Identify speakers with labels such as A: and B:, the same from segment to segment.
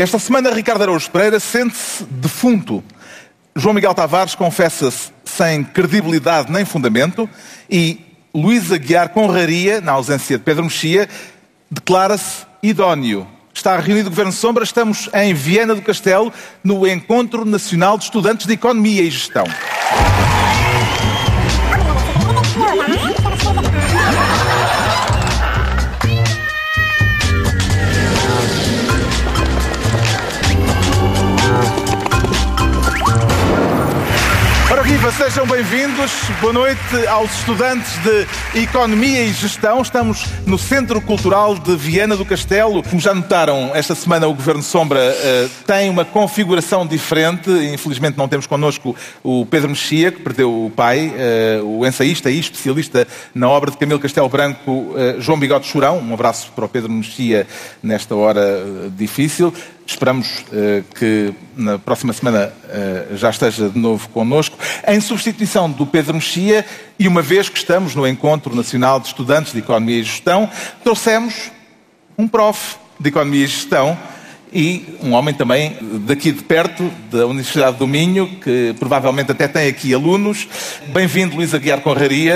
A: Esta semana, Ricardo Araújo Pereira sente-se defunto. João Miguel Tavares confessa-se sem credibilidade nem fundamento e Luís Aguiar Conraria, na ausência de Pedro Mexia, declara-se idóneo. Está reunido o Governo Sombra, estamos em Viena do Castelo, no Encontro Nacional de Estudantes de Economia e Gestão. Sejam bem-vindos. Boa noite aos estudantes de Economia e Gestão. Estamos no Centro Cultural de Viana do Castelo. Como já notaram, esta semana o Governo Sombra uh, tem uma configuração diferente. Infelizmente não temos connosco o Pedro Mexia, que perdeu o pai, uh, o ensaísta e especialista na obra de Camilo Castelo Branco, uh, João Bigode Churão. Um abraço para o Pedro Mexia nesta hora difícil. Esperamos uh, que na próxima semana uh, já esteja de novo connosco, em substituição do Pedro Mexia, e uma vez que estamos no Encontro Nacional de Estudantes de Economia e Gestão, trouxemos um prof de Economia e Gestão e um homem também daqui de perto, da Universidade do Minho, que provavelmente até tem aqui alunos. Bem-vindo, Luís Aguiar Conraria,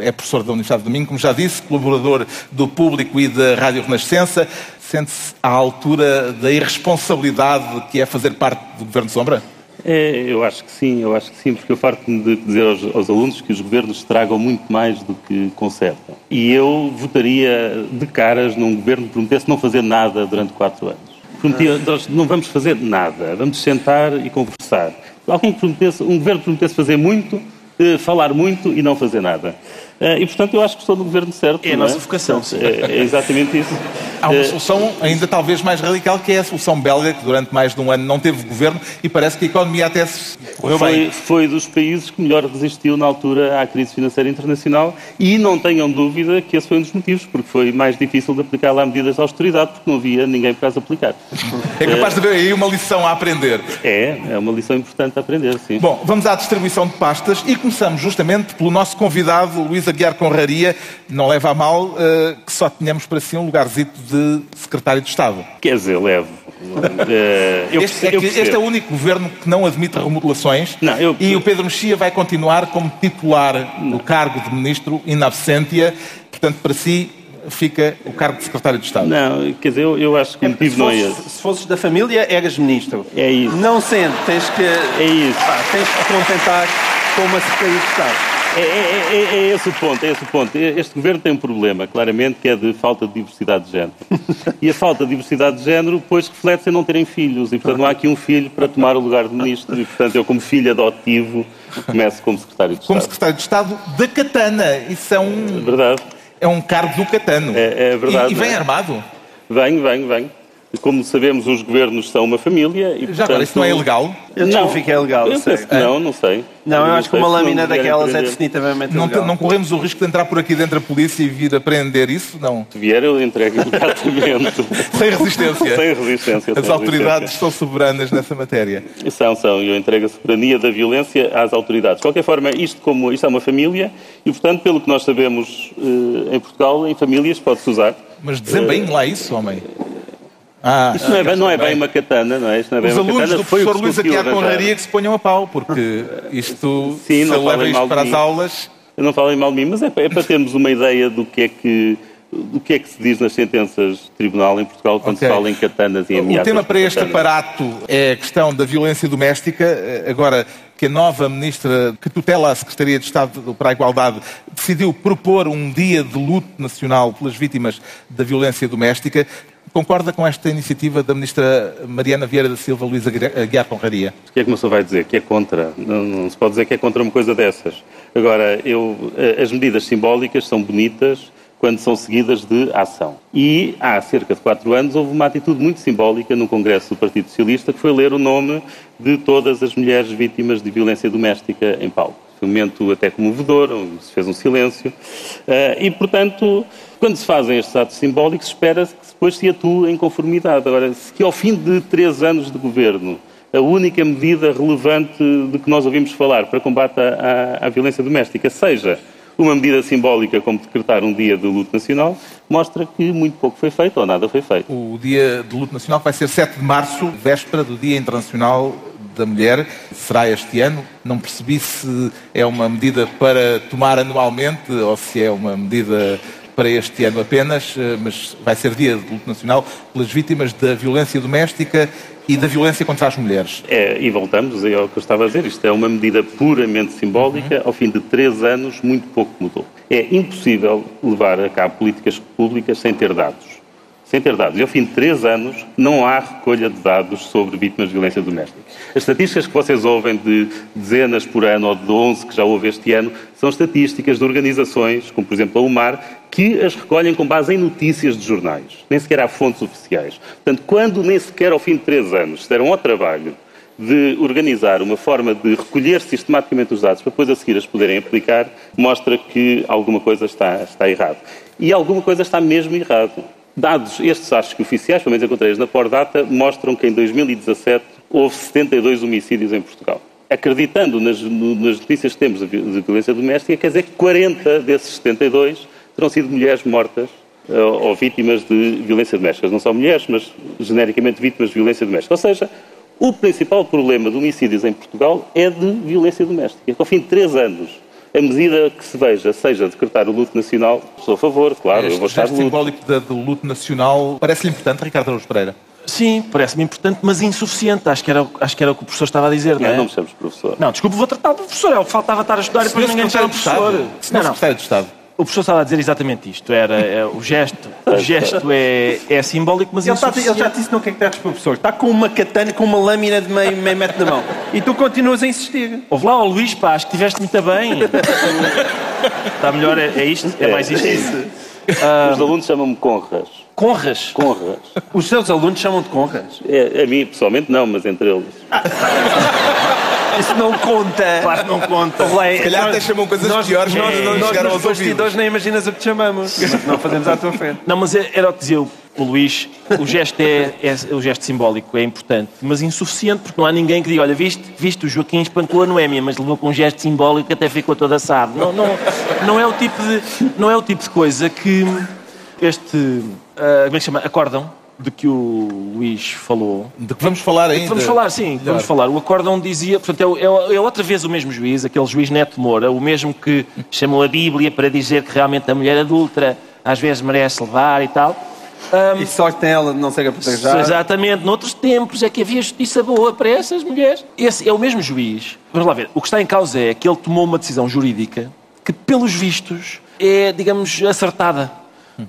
A: eh, é professor da Universidade do Minho, como já disse, colaborador do Público e da Rádio Renascença sente-se à altura da irresponsabilidade que é fazer parte do Governo Sombra?
B: É, eu acho que sim, eu acho que sim, porque eu farto-me de dizer aos, aos, alunos que os governos tragam muito mais do que consertam. E eu votaria de caras num governo que prometesse não fazer nada durante quatro anos. Prometia, nós não vamos fazer nada, vamos sentar e conversar. Alguém que prometesse, um governo que prometesse fazer muito, eh, falar muito e não fazer nada. Eh, e, portanto, eu acho que estou no governo certo.
C: É a nossa é? vocação.
B: É, é, exatamente isso.
A: Há uma eh, solução ainda talvez mais radical, que é a solução belga, que durante mais de um ano não teve governo e parece que a economia até se correu
B: foi,
A: bem.
B: Foi dos países que melhor resistiu na altura à crise financeira internacional e não tenham dúvida que esse foi um dos motivos, porque foi mais difícil de aplicar lá medidas de austeridade, porque não havia ninguém para as aplicar.
A: É capaz de haver aí uma lição a aprender.
B: É, é uma lição importante a aprender, sim.
A: Bom, vamos à distribuição de pastas e começamos justamente pelo nosso convidado, Luís Aguiar Conraria, não leva a mal uh, que só tenhamos para si um lugarzito de secretário de Estado.
B: Quer dizer, levo.
A: Uh, este, é este, é o único governo que não admite remodelações
B: não, eu,
A: e o Pedro Mexia vai continuar como titular do cargo de ministro in absentia. Portanto, para si, fica o cargo de secretário de Estado.
B: Não, quer dizer, eu, eu acho que o motivo não é esse.
C: Se fosses da família, eras ministro.
B: É isso.
C: Não sendo, tens que...
B: É isso.
C: Pá, tens que contentar com uma secretaria de Estado.
B: É, é, é, é, esse o ponto, é esse o ponto. Este governo tem um problema, claramente, que é de falta de diversidade de género. E a falta de diversidade de género, depois, reflete-se em não terem filhos. E, portanto, não há aqui um filho para tomar o lugar de ministro. E, portanto, eu, como filho adotivo, começo como secretário de Estado.
A: Como secretário de Estado da Catana. Isso é um...
B: É verdade.
A: É um cargo do Catano.
B: É, é verdade.
A: E, e vem
B: é?
A: armado?
B: Venho, venho, venho. Como sabemos, os governos são uma família e,
A: Já
B: portanto...
A: agora, isso não é ilegal?
C: Eu
B: não,
C: fico é legal,
B: eu
C: sei.
B: penso que não, não sei.
C: Não, eu
B: não
C: acho que uma lâmina daquelas é definitivamente
A: Não,
C: legal.
A: não, corremos o risco de entrar por aqui dentro a polícia e vir apreender isso? Não.
B: Se vier, eu entrego imediatamente.
A: Sem resistência.
B: sem resistência.
A: As
B: sem
A: autoridades
B: resistência.
A: são soberanas nessa matéria.
B: São, são. Eu entrego a soberania da violência às autoridades. De qualquer forma, isto, como, isto é uma família e, portanto, pelo que nós sabemos eh, em Portugal, em famílias pode-se usar.
A: Mas desempenhe lá isso, homem. Ah,
B: Isto não é, bem, não é bem uma katana, não é? Isto não é bem
A: Os
B: uma
A: alunos
B: katana.
A: do
B: o
A: professor
B: que
A: Luís Aguiar
B: arranjar.
A: Conraria que se ponham a pau, porque isto,
B: Sim,
A: se
B: não
A: leva
B: falem
A: isto
B: mal
A: para
B: de
A: as
B: mim.
A: aulas...
B: Eu não falem mal de mim, mas é, para- é para termos uma ideia do que é que do que é que se diz nas sentenças de tribunal em Portugal quando
A: Ok.
B: se fala em katanas e
A: O
B: ameaças.
A: tema
B: de
A: para este aparato é a questão da violência doméstica. Eh, Agora que a nova ministra que tutela a Secretaria de Estado para a Igualdade decidiu propor um dia de luto nacional pelas vítimas da violência doméstica, concorda com esta iniciativa da ministra Mariana Vieira da Silva Luísa Aguiar Conraria?
B: O que é que uma pessoa vai dizer? Que é contra? Não, não se pode dizer que é contra uma coisa dessas. Agora, eu, eh, as medidas simbólicas são bonitas quando são seguidas de ação. E há cerca de quatro anos houve uma atitude muito simbólica no Congresso do Partido Socialista que foi ler o nome de todas as mulheres vítimas de violência doméstica em palco. Momento até comovedor, se fez um silêncio. Eh, E, portanto, quando se fazem estes atos simbólicos, espera-se que depois se atue em conformidade. Agora, se que ao fim de três anos de governo a única medida relevante de que nós ouvimos falar para combate à, à- à violência doméstica seja Uma medida simbólica como decretar um dia de luto nacional mostra que muito pouco foi feito ou nada foi feito.
A: O dia de luto nacional vai ser 7 de março, véspera do Dia Internacional da Mulher. Será este ano. Não percebi se é uma medida para tomar anualmente ou se é uma medida para este ano apenas, eh, mas vai ser dia de luto nacional pelas vítimas da violência doméstica e da violência contra as mulheres.
B: É, e voltamos ao que eu estava a dizer, isto é uma medida puramente simbólica, uhum. ao fim de três anos muito pouco mudou. É impossível levar a cabo políticas públicas sem ter dados sem ter dados. E ao fim de três anos não há recolha de dados sobre vítimas de violência doméstica. As estatísticas que vocês ouvem de dezenas por ano ou de 11 que já houve este ano são estatísticas de organizações, como por exemplo a UMAR, que as recolhem com base em notícias de jornais. Nem sequer há fontes oficiais. Portanto, quando nem sequer ao fim de três anos se deram ao trabalho de organizar uma forma de recolher sistematicamente os dados para depois a seguir as poderem aplicar, mostra que alguma coisa está, está errado. E alguma coisa está mesmo errado. Dados estes, acho que oficiais, pelo menos encontrei na Pordata, mostram que em 2017 houve 72 homicídios em Portugal. Acreditando nas, nas notícias que temos de violência doméstica, quer dizer que 40 desses 72 terão sido mulheres mortas eh, ou vítimas de violência doméstica. Não são mulheres, mas genericamente vítimas de violência doméstica. Ou seja, o principal problema de homicídios em Portugal é de violência doméstica. Ao fim de três anos a medida que se veja seja decretar o luto nacional, sou a favor, claro,
A: este
B: eu vou estar
A: de luto. simbólico do luto nacional parece-lhe importante, Ricardo Araújo Pereira?
D: Sim, parece-me importante, mas insuficiente. Acho que, era, acho que era o que o professor estava a dizer, não,
B: não é? Não me chames professor.
D: Não, desculpe, vou tratar de professor. É o que faltava estar a estudar e depois ninguém chama professor.
A: não, não. Secretário de Estado.
D: O professor estava a dizer exatamente isto. Era é, o gesto, o gesto é, é simbólico, mas
C: ele, está, ele já disse não que é que estás, professor. Está com uma katana, com uma lâmina de meio, meio metro na mão. E tu continuas a insistir.
D: Ouve lá, ó Luís, pá, acho que estiveste muito bem. está melhor, é, é isto? É, mais isto? É
B: isso. Ah, Os alunos chamam-me Conras.
D: Conras?
B: Conras.
C: Os seus alunos chamam-te Conras?
B: É, a mim, pessoalmente, não, mas entre eles.
C: Isso não conta.
D: Claro que não conta.
A: Se calhar até chamam coisas nós, piores nós,
C: nós, nós nos bastidores nem imaginas o que te chamamos. Não fazemos à tua frente.
D: Não, mas é, era o que dizia o Luís. O gesto é, é, o gesto simbólico, é importante, mas insuficiente, porque não há ninguém que diga, olha, viste, viste o Joaquim espancou a Noémia, mas levou com um gesto simbólico que até ficou todo assado. Não, não, não, é o tipo de, não é o tipo de coisa que este, uh, como é que chama, acordam de que o Luís falou.
A: De que vamos falar ainda.
D: Vamos falar, sim, vamos falar. O acórdão dizia, portanto, é, é, é, outra vez o mesmo juiz, aquele juiz Neto Moura, o mesmo que chamou a Bíblia para dizer que realmente a mulher adulta às vezes merece levar e tal.
C: Um, e sorte tem ela de não ser apedrejada.
D: Exatamente. Noutros tempos é que havia justiça boa para essas mulheres. Esse é o mesmo juiz. Vamos lá ver. O que está em causa é que ele tomou uma decisão jurídica que, pelos vistos, é, digamos, acertada.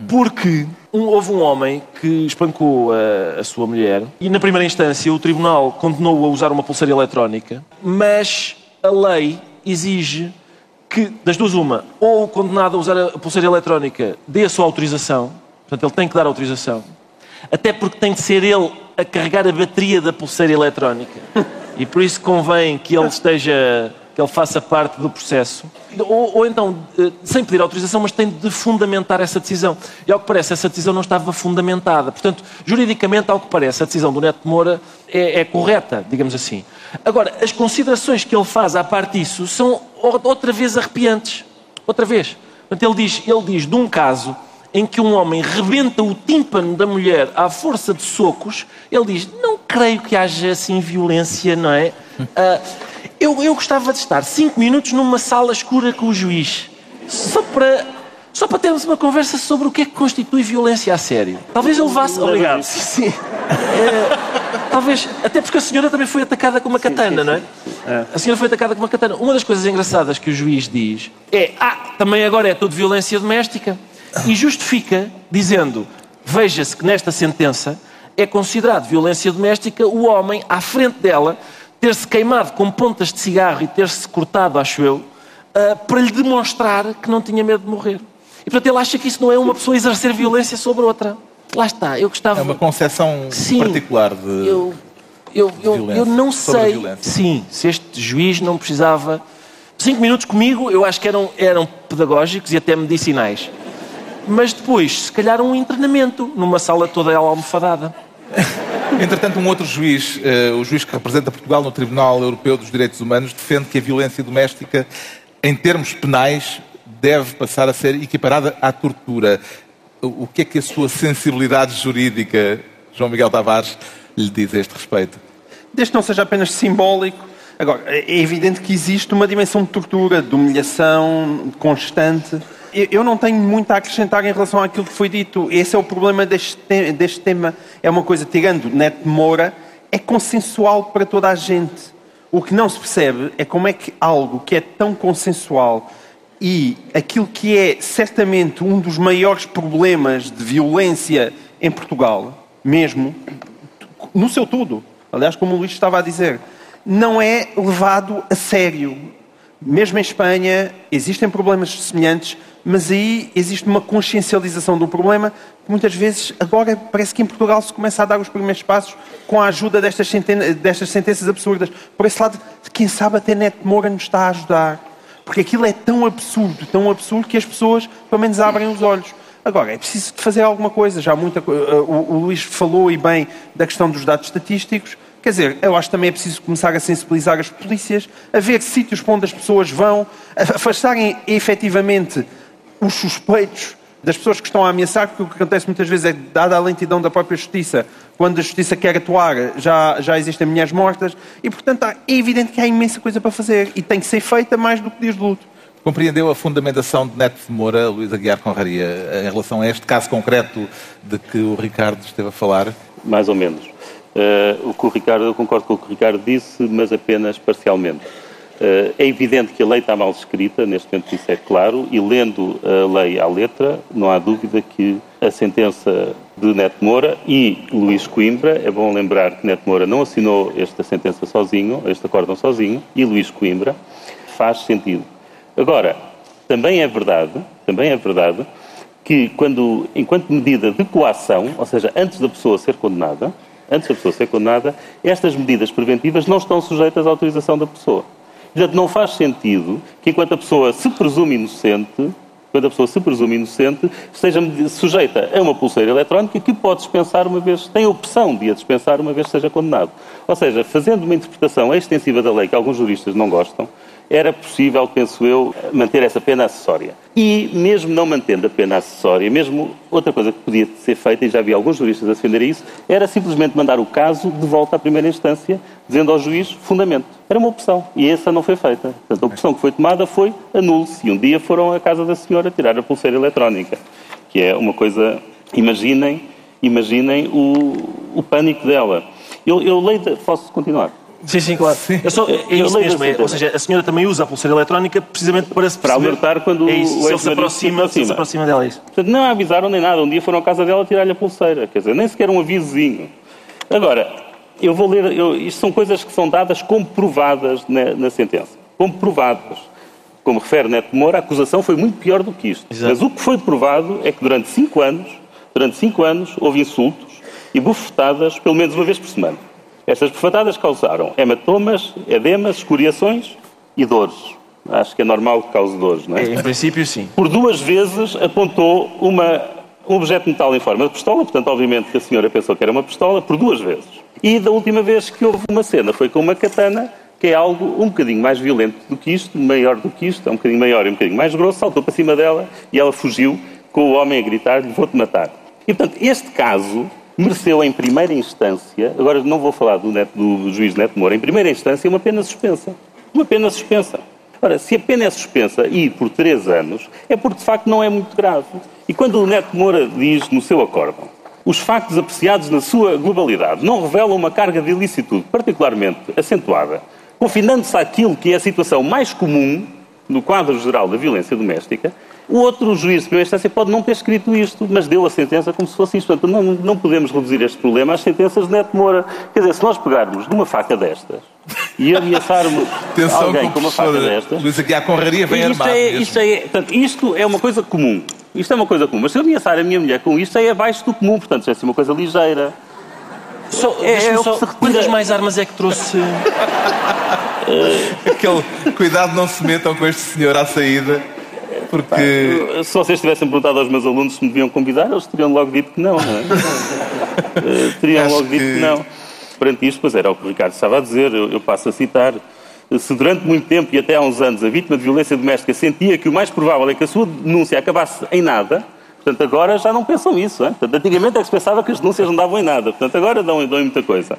D: Porque um, houve um homem que espancou a, a, sua mulher e, na primeira instância, o tribunal condenou a usar uma pulseira eletrónica, mas a lei exige que, das duas, uma, ou o condenado a usar a pulseira eletrónica dê a sua autorização, portanto, ele tem que dar autorização, até porque tem de ser ele a carregar a bateria da pulseira eletrónica. E por isso convém que ele esteja que ele faça parte do processo, ou, ou, então, eh, sem pedir autorização, mas tem de fundamentar essa decisão. E ao que parece, essa decisão não estava fundamentada. Portanto, juridicamente, ao que parece, a decisão do Neto de Moura é, é correta, digamos assim. Agora, as considerações que ele faz à parte disso são outra vez arrepiantes. Outra vez. Portanto, ele diz, ele diz de um caso em que um homem rebenta o tímpano da mulher à força de socos, ele diz: Não creio que haja assim violência, não é? Uh, eu, eu gostava de estar cinco minutos numa sala escura com o juiz, só para, só para termos uma conversa sobre o que é que constitui violência a sério. Talvez ele vá. Obrigado. Sim, sim. É, talvez, até porque a senhora também foi atacada com uma katana, não é? A senhora foi atacada com uma katana. Uma das coisas engraçadas que o juiz diz é: Ah, também agora é tudo violência doméstica. E justifica dizendo: Veja-se que nesta sentença é considerado violência doméstica o homem à frente dela ter-se queimado com pontas de cigarro e ter-se cortado, acho eu, uh, para lhe demonstrar que não tinha medo de morrer. E portanto ele acha que isso não é uma pessoa exercer violência sobre outra. Lá está, eu gostava.
A: É uma concepção Sim, particular de.
D: Eu, eu, eu, eu não sei. Sim, se este juiz não precisava. Cinco minutos comigo, eu acho que eram, eram pedagógicos e até medicinais. Mas depois, se calhar, um internamento numa sala toda almofadada.
A: Entretanto, um outro juiz, uh, o juiz que representa Portugal no Tribunal Europeu dos Direitos Humanos, defende que a violência doméstica, em termos penais, deve passar a ser equiparada à tortura. O que é que a sua sensibilidade jurídica, João Miguel Tavares, lhe diz a este respeito?
C: Desde que não seja apenas simbólico. Agora, é evidente que existe uma dimensão de tortura, de humilhação constante. Eu não tenho muito a acrescentar em relação àquilo que foi dito. Esse é o problema deste, deste tema. É uma coisa, tirando Neto Moura, é consensual para toda a gente. O que não se percebe é como é que algo que é tão consensual e aquilo que é certamente um dos maiores problemas de violência em Portugal, mesmo, no seu tudo, aliás, como o Luís estava a dizer, não é levado a sério. Mesmo em Espanha existem problemas semelhantes, mas aí existe uma consciencialização do problema que muitas vezes, agora parece que em Portugal se começa a dar os primeiros passos com a ajuda destas, destas sentenças absurdas. Por esse lado, quem sabe até Neto Moura nos está a ajudar. Porque aquilo é tão absurdo, tão absurdo, que as pessoas, pelo menos, abrem os olhos. Agora, é preciso fazer alguma coisa. Já muita, o, o Luís falou e bem da questão dos dados estatísticos. Quer dizer, eu acho que também é preciso começar a sensibilizar as polícias, a ver sítios para onde as pessoas vão, a afastarem efetivamente os suspeitos das pessoas que estão a ameaçar, porque o que acontece muitas vezes é, dada a lentidão da própria justiça, quando a justiça quer atuar, já, já existem mulheres mortas, e portanto é evidente que há imensa coisa para fazer, e tem que ser feita mais do que dias de luto.
A: Compreendeu a fundamentação de Neto de Moura, Luís Aguiar Conraria, em relação a este caso concreto de que o Ricardo esteve a falar?
B: Mais ou menos. Uh, o que o Ricardo, eu concordo com o que o Ricardo disse, mas apenas parcialmente. Uh, é evidente que a lei está mal escrita, neste momento isso é claro, e lendo a lei à letra, não há dúvida que a sentença de Neto Moura e Luís Coimbra, é bom lembrar que Neto Moura não assinou esta sentença sozinho, este acórdão sozinho, e Luís Coimbra, faz sentido. Agora, também é verdade, também é verdade, que quando, enquanto medida de coação, ou seja, antes da pessoa ser condenada, antes da pessoa ser condenada, estas medidas preventivas não estão sujeitas à autorização da pessoa. Portanto, não faz sentido que enquanto a pessoa se presume inocente, quando a pessoa se presume inocente, esteja sujeita a uma pulseira eletrónica que pode dispensar uma vez, tem a opção de a dispensar uma vez que seja condenado. Ou seja, fazendo uma interpretação extensiva da lei que alguns juristas não gostam, era possível, penso eu, manter essa pena acessória. E mesmo não mantendo a pena acessória, mesmo outra coisa que podia ser feita, e já vi alguns juristas a defender isso, era simplesmente mandar o caso de volta à primeira instância, dizendo ao juiz fundamento. Era uma opção. E essa não foi feita. Portanto, a opção que foi tomada foi anule-se. E um dia foram à casa da senhora tirar a pulseira eletrónica, que é uma coisa. Imaginem, imaginem o, o pânico dela. Eu, eu leio. Posso continuar?
D: Sim, sim, claro. Sim. Eu só, é isso mesmo, é, ou seja, a senhora também usa a pulseira eletrónica precisamente para se
B: Para alertar quando
D: é isso,
B: o
D: se ele se aproxima, se, se aproxima dela, é isso.
B: Portanto, não avisaram nem nada. Um dia foram à casa dela tirar-lhe a pulseira. Quer dizer, nem sequer um avisozinho. Agora, eu vou ler... Eu, isto são coisas que são dadas comprovadas na, na sentença. Comprovadas. Como refere Neto Moura, a acusação foi muito pior do que isto. Exato. Mas o que foi provado é que durante cinco anos, durante cinco anos, houve insultos e bufetadas pelo menos uma vez por semana. Estas bufetadas causaram hematomas, edemas, escoriações e dores. Acho que é normal que cause dores, não é?
D: Em princípio, sim.
B: Por duas vezes apontou uma, um objeto metal em forma de pistola, portanto, obviamente que a senhora pensou que era uma pistola, por duas vezes. E da última vez que houve uma cena foi com uma katana, que é algo um bocadinho mais violento do que isto, maior do que isto, é um bocadinho maior e um bocadinho mais grosso, saltou para cima dela e ela fugiu com o homem a gritar-lhe: Vou-te matar. E, portanto, este caso mereceu em primeira instância, agora não vou falar do, neto, do juiz Neto Moura, em primeira instância uma pena suspensa. Uma pena suspensa. Ora, se a pena é suspensa e por três anos, é porque de facto não é muito grave. E quando o Neto Moura diz no seu acórdão, os factos apreciados na sua globalidade não revelam uma carga de ilicitude particularmente acentuada, confinando-se àquilo que é a situação mais comum no quadro geral da violência doméstica, o outro juiz de primeira instância pode não ter escrito isto, mas deu a sentença como se fosse isto. Portanto, não, não podemos reduzir este problema às sentenças de Neto Moura. Quer dizer, se nós pegarmos de uma faca destas e ameaçarmos alguém com uma faca destas...
A: Luís aqui à conraria vem
B: isto
A: armado
B: é, isto, é, portanto, isto é uma coisa comum. Isto é uma coisa comum. Mas se eu ameaçar a minha mulher com isto, é abaixo do comum. Portanto, isso é assim uma coisa ligeira.
D: Só, é, é só, quantas mais armas é que trouxe?
A: Aquele, cuidado, não se metam com este senhor à saída. Porque...
B: se vocês tivessem perguntado aos meus alunos se me deviam convidar, eles teriam logo dito que não, não é? uh, teriam Acho logo dito que... não. Perante isto, pois era o que o Ricardo estava a dizer, eu, eu passo a citar. se durante muito tempo e até há uns anos a vítima de violência doméstica sentia que o mais provável é que a sua denúncia acabasse em nada, portanto agora já não pensam isso. Hein? Portanto, antigamente é que se pensava que as denúncias não davam em nada, portanto agora dão, dão em muita coisa.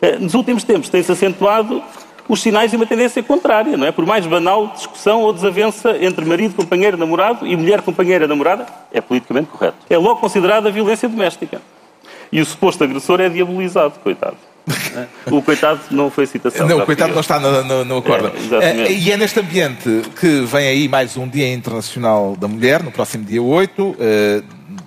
B: Eh, nos últimos tempos tem-se acentuado os sinais de uma tendência contrária, não é? Por mais banal discussão ou desavença entre marido, companheiro, namorado e mulher, companheira, namorada, é politicamente correto. É logo considerada violência doméstica. E o suposto agressor é diabolizado, coitado. O coitado não foi citação.
A: Não, o coitado não está no, no, no acordo.
B: É,
A: e é neste ambiente que vem aí mais um Dia Internacional da Mulher, no próximo dia 8, eh,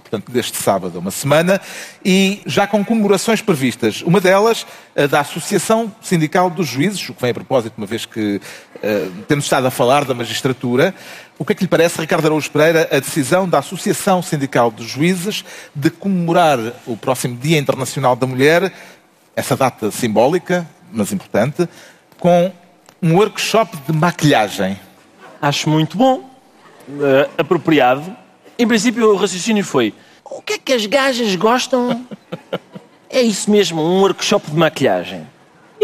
A: portanto, deste sábado, uma semana, e já com comemorações previstas. Uma delas, a da Associação Sindical dos Juízes, o que vem a propósito, uma vez que uh, temos estado a falar da magistratura. O que é que lhe parece, Ricardo Araújo Pereira, a decisão da Associação Sindical dos Juízes de comemorar o próximo Dia Internacional da Mulher essa data simbólica, mas importante, com um workshop de maquilhagem.
D: Acho muito bom, uh, apropriado. Em princípio, o raciocínio foi: o que é que as gajas gostam? é isso mesmo, um workshop de maquilhagem.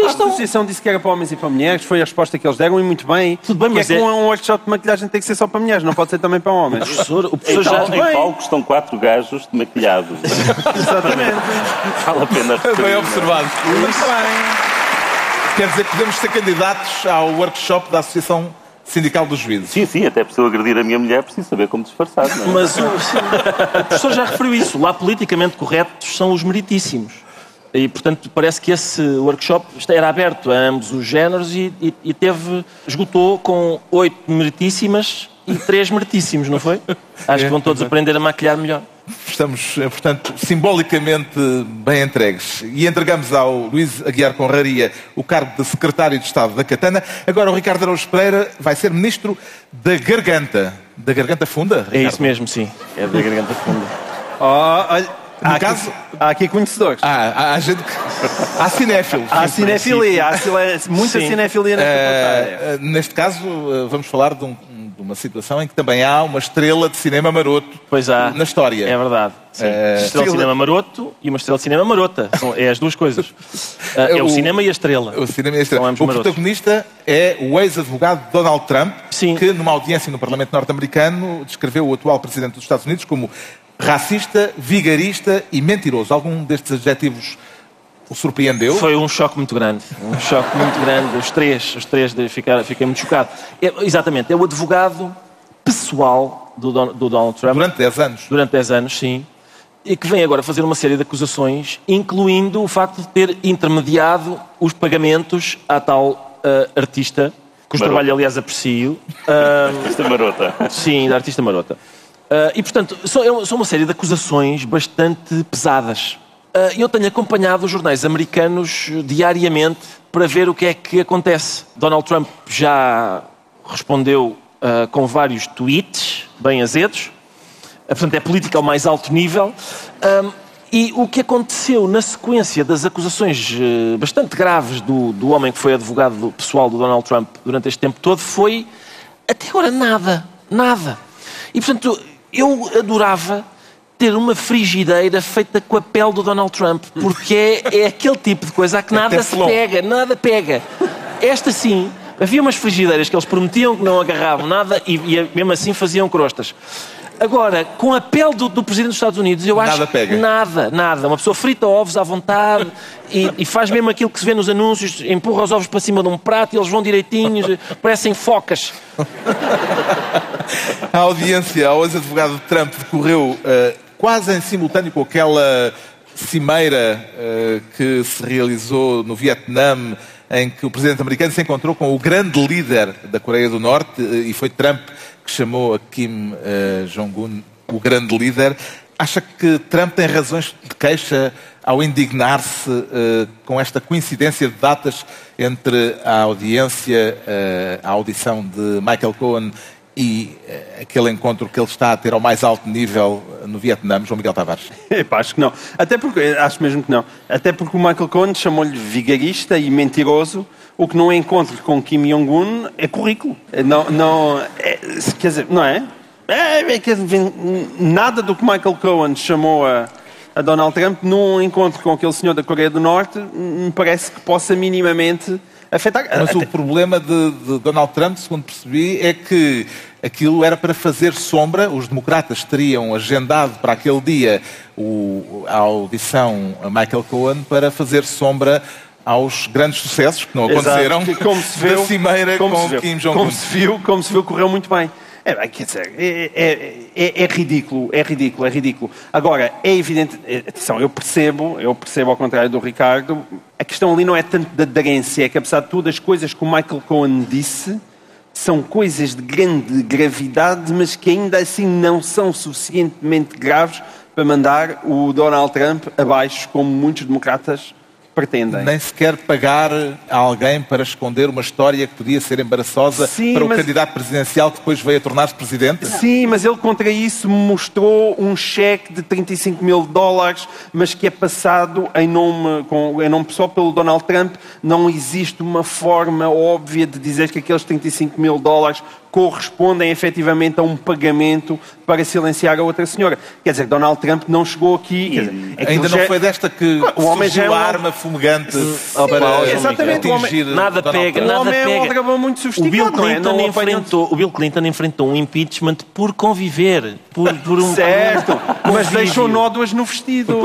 C: A associação disse que era para homens e para mulheres, foi a resposta que eles deram e muito bem.
D: Tudo bem, mas
C: é
D: é...
C: que um workshop de maquilhagem tem que ser só para mulheres, não pode ser também para homens.
D: O professor, o professor
B: Então,
D: já...
B: em palco estão quatro gajos maquilhados.
C: Exatamente.
B: vale a pena
A: Bem
B: referir.
A: observado.
C: muito bem.
A: Quer dizer que podemos ser candidatos ao workshop da Associação Sindical dos Juízes.
B: Sim, sim, até se eu agredir a minha mulher, preciso saber como disfarçar. Não é?
D: Mas o, o professor já referiu isso. Lá, politicamente corretos são os meritíssimos. E, portanto, parece que esse workshop era aberto a ambos os géneros e, e- e teve, esgotou com oito meritíssimas e três meritíssimos, não foi? Acho que vão todos aprender a maquilhar melhor.
A: Estamos, eh, portanto, simbolicamente bem entregues. E entregamos ao Luís Aguiar Conraria o cargo de Secretário de Estado da Catana. Agora o Ricardo Araújo Pereira vai ser Ministro da Garganta. Da Garganta Funda?
D: É
A: Ricardo?
D: isso mesmo, sim. É da garganta funda.
C: Oh, olha,
A: No
C: há,
A: caso-
C: aqui, há aqui conhecedores.
A: Ah, há, há gente que... Há cinéfilos.
C: Há cinefilia, há cine- muita
D: Sim.
C: cinefilia nesta plateia.
A: Eh, neste caso, eh, vamos falar de, um- uma situação em que também há uma estrela de cinema maroto
D: Pois há.
A: na história.
D: É verdade. Sim.
A: Eh,
D: estrela de cinema maroto e uma estrela de cinema marota. São- É as duas coisas. Ah, é o,
A: O-
D: cinema e a estrela.
A: O, cinema e a estrela. O protagonista é o ex-advogado Donald Trump,
D: Sim.
A: que numa audiência no Parlamento norte-americano descreveu o atual presidente dos Estados Unidos como racista, vigarista e mentiroso. Algum destes adjetivos o surpreendeu?
D: Foi um choque muito grande. Um choque muito grande. Os três, os três de ficar, fiquei muito chocado. É- exatamente, é o advogado pessoal do, Don- do Donald Trump.
A: Durante 10 anos.
D: durante 10 anos, sim, e que vem agora fazer uma série de acusações, incluindo o facto de ter intermediado os pagamentos à tal ah, artista, cujo
B: Maroto.
D: trabalho, aliás, aprecio. Ah,
B: Esta marota.
D: sim, da artista marota. Ah, e, portanto, são, são uma série de acusações bastante pesadas. Ah, eu tenho acompanhado os jornais americanos diariamente para ver o que é que acontece. Donald Trump já respondeu ah, com vários tweets bem azedos. Ah, Portanto, é política ao mais alto nível. Ahm, e o que aconteceu na sequência das acusações eh, bastante graves do, do homem que foi advogado do- pessoal do Donald Trump durante este tempo todo foi, até agora, nada. Nada. E, portanto, eu adorava ter uma frigideira feita com a pele do Donald Trump, porque é, é aquele tipo de coisa a que nada se pega, nada pega. Esta sim, havia umas frigideiras que eles prometiam que não agarravam nada e, e mesmo assim faziam crostas. Agora, com a pele do, do Presidente dos Estados Unidos, eu acho
A: Nada pega.
D: nada, nada. Uma pessoa frita ovos à vontade e, e faz mesmo aquilo que se vê nos anúncios, empurra os ovos para cima de um prato e eles vão direitinhos, parecem focas.
A: A audiência ao ex-advogado de Trump decorreu eh, quase em simultâneo com aquela cimeira eh, que se realizou no Vietnã, em que o presidente americano se encontrou com o grande líder da Coreia do Norte, eh, e foi Trump que chamou a Kim eh, Jong-un o grande líder. Acha que Trump tem razões de queixa ao indignar-se eh, com esta coincidência de datas entre a audiência, a audição de Michael Cohen e eh, aquele encontro que ele está a ter ao mais alto nível eh, no Vietnã, João Miguel Tavares?
C: Epá, acho que não. Até porque, acho mesmo que não. Até porque o Michael Cohen chamou-lhe vigarista e mentiroso, o que não encontro com Kim Jong-un é currículo. Não, não, é, quer dizer, não é? É, é, quer dizer, nada do que Michael Cohen chamou a, a Donald Trump num encontro com aquele senhor da Coreia do Norte me parece que possa minimamente afetar.
A: Mas
C: até-
A: o problema de, de Donald Trump, segundo percebi, é que aquilo era para fazer sombra. Os democratas teriam agendado para aquele dia o- a audição a Michael Cohen para fazer sombra aos grandes sucessos que não aconteceram
C: Exato, como se viu,
A: da cimeira
C: como
A: com
C: se viu,
A: Kim Jong-un.
C: Como se viu, como se viu, correu muito bem. É, bem, quer dizer, é, é- é- é ridículo, é ridículo, é ridículo. Agora, é evidente, é, atenção, eu percebo, eu percebo ao contrário do Ricardo, a questão ali não é tanto da aderência, é que apesar de tudo, as coisas que o Michael Cohen disse são coisas de grande gravidade, mas que ainda assim não são suficientemente graves para mandar o Donald Trump abaixo, como muitos democratas pretendem.
A: Nem sequer pagar a alguém para esconder uma história que podia ser embaraçosa
C: Sim,
A: para o
C: mas-
A: candidato presidencial que depois veio a tornar-se presidente?
C: Sim, mas ele contra isso mostrou um cheque de 35 mil dólares, mas que é passado em nome, com, em nome pessoal pelo Donald Trump. Não existe uma forma óbvia de dizer que aqueles 35 mil dólares correspondem efetivamente a um pagamento para silenciar a outra senhora. Quer dizer, Donald Trump não chegou aqui. dizer, aquilo
A: Ainda não
C: já-
A: foi desta que
C: O homem já é um-
A: a arma fumegante
D: Oh,
A: para
C: exatamente, o homem-
A: atingir
D: Nada pega,
A: Trump.
C: O
D: nada
C: homem é um
D: pega.
C: aldrabão muito
D: O
C: sofisticado,
D: Bill,
C: não é?
D: Clinton
C: Não apanham-
D: enfrentou, o Bill Clinton enfrentou um impeachment por conviver, por, por um
C: Certo, mas deixou nódoas no vestido.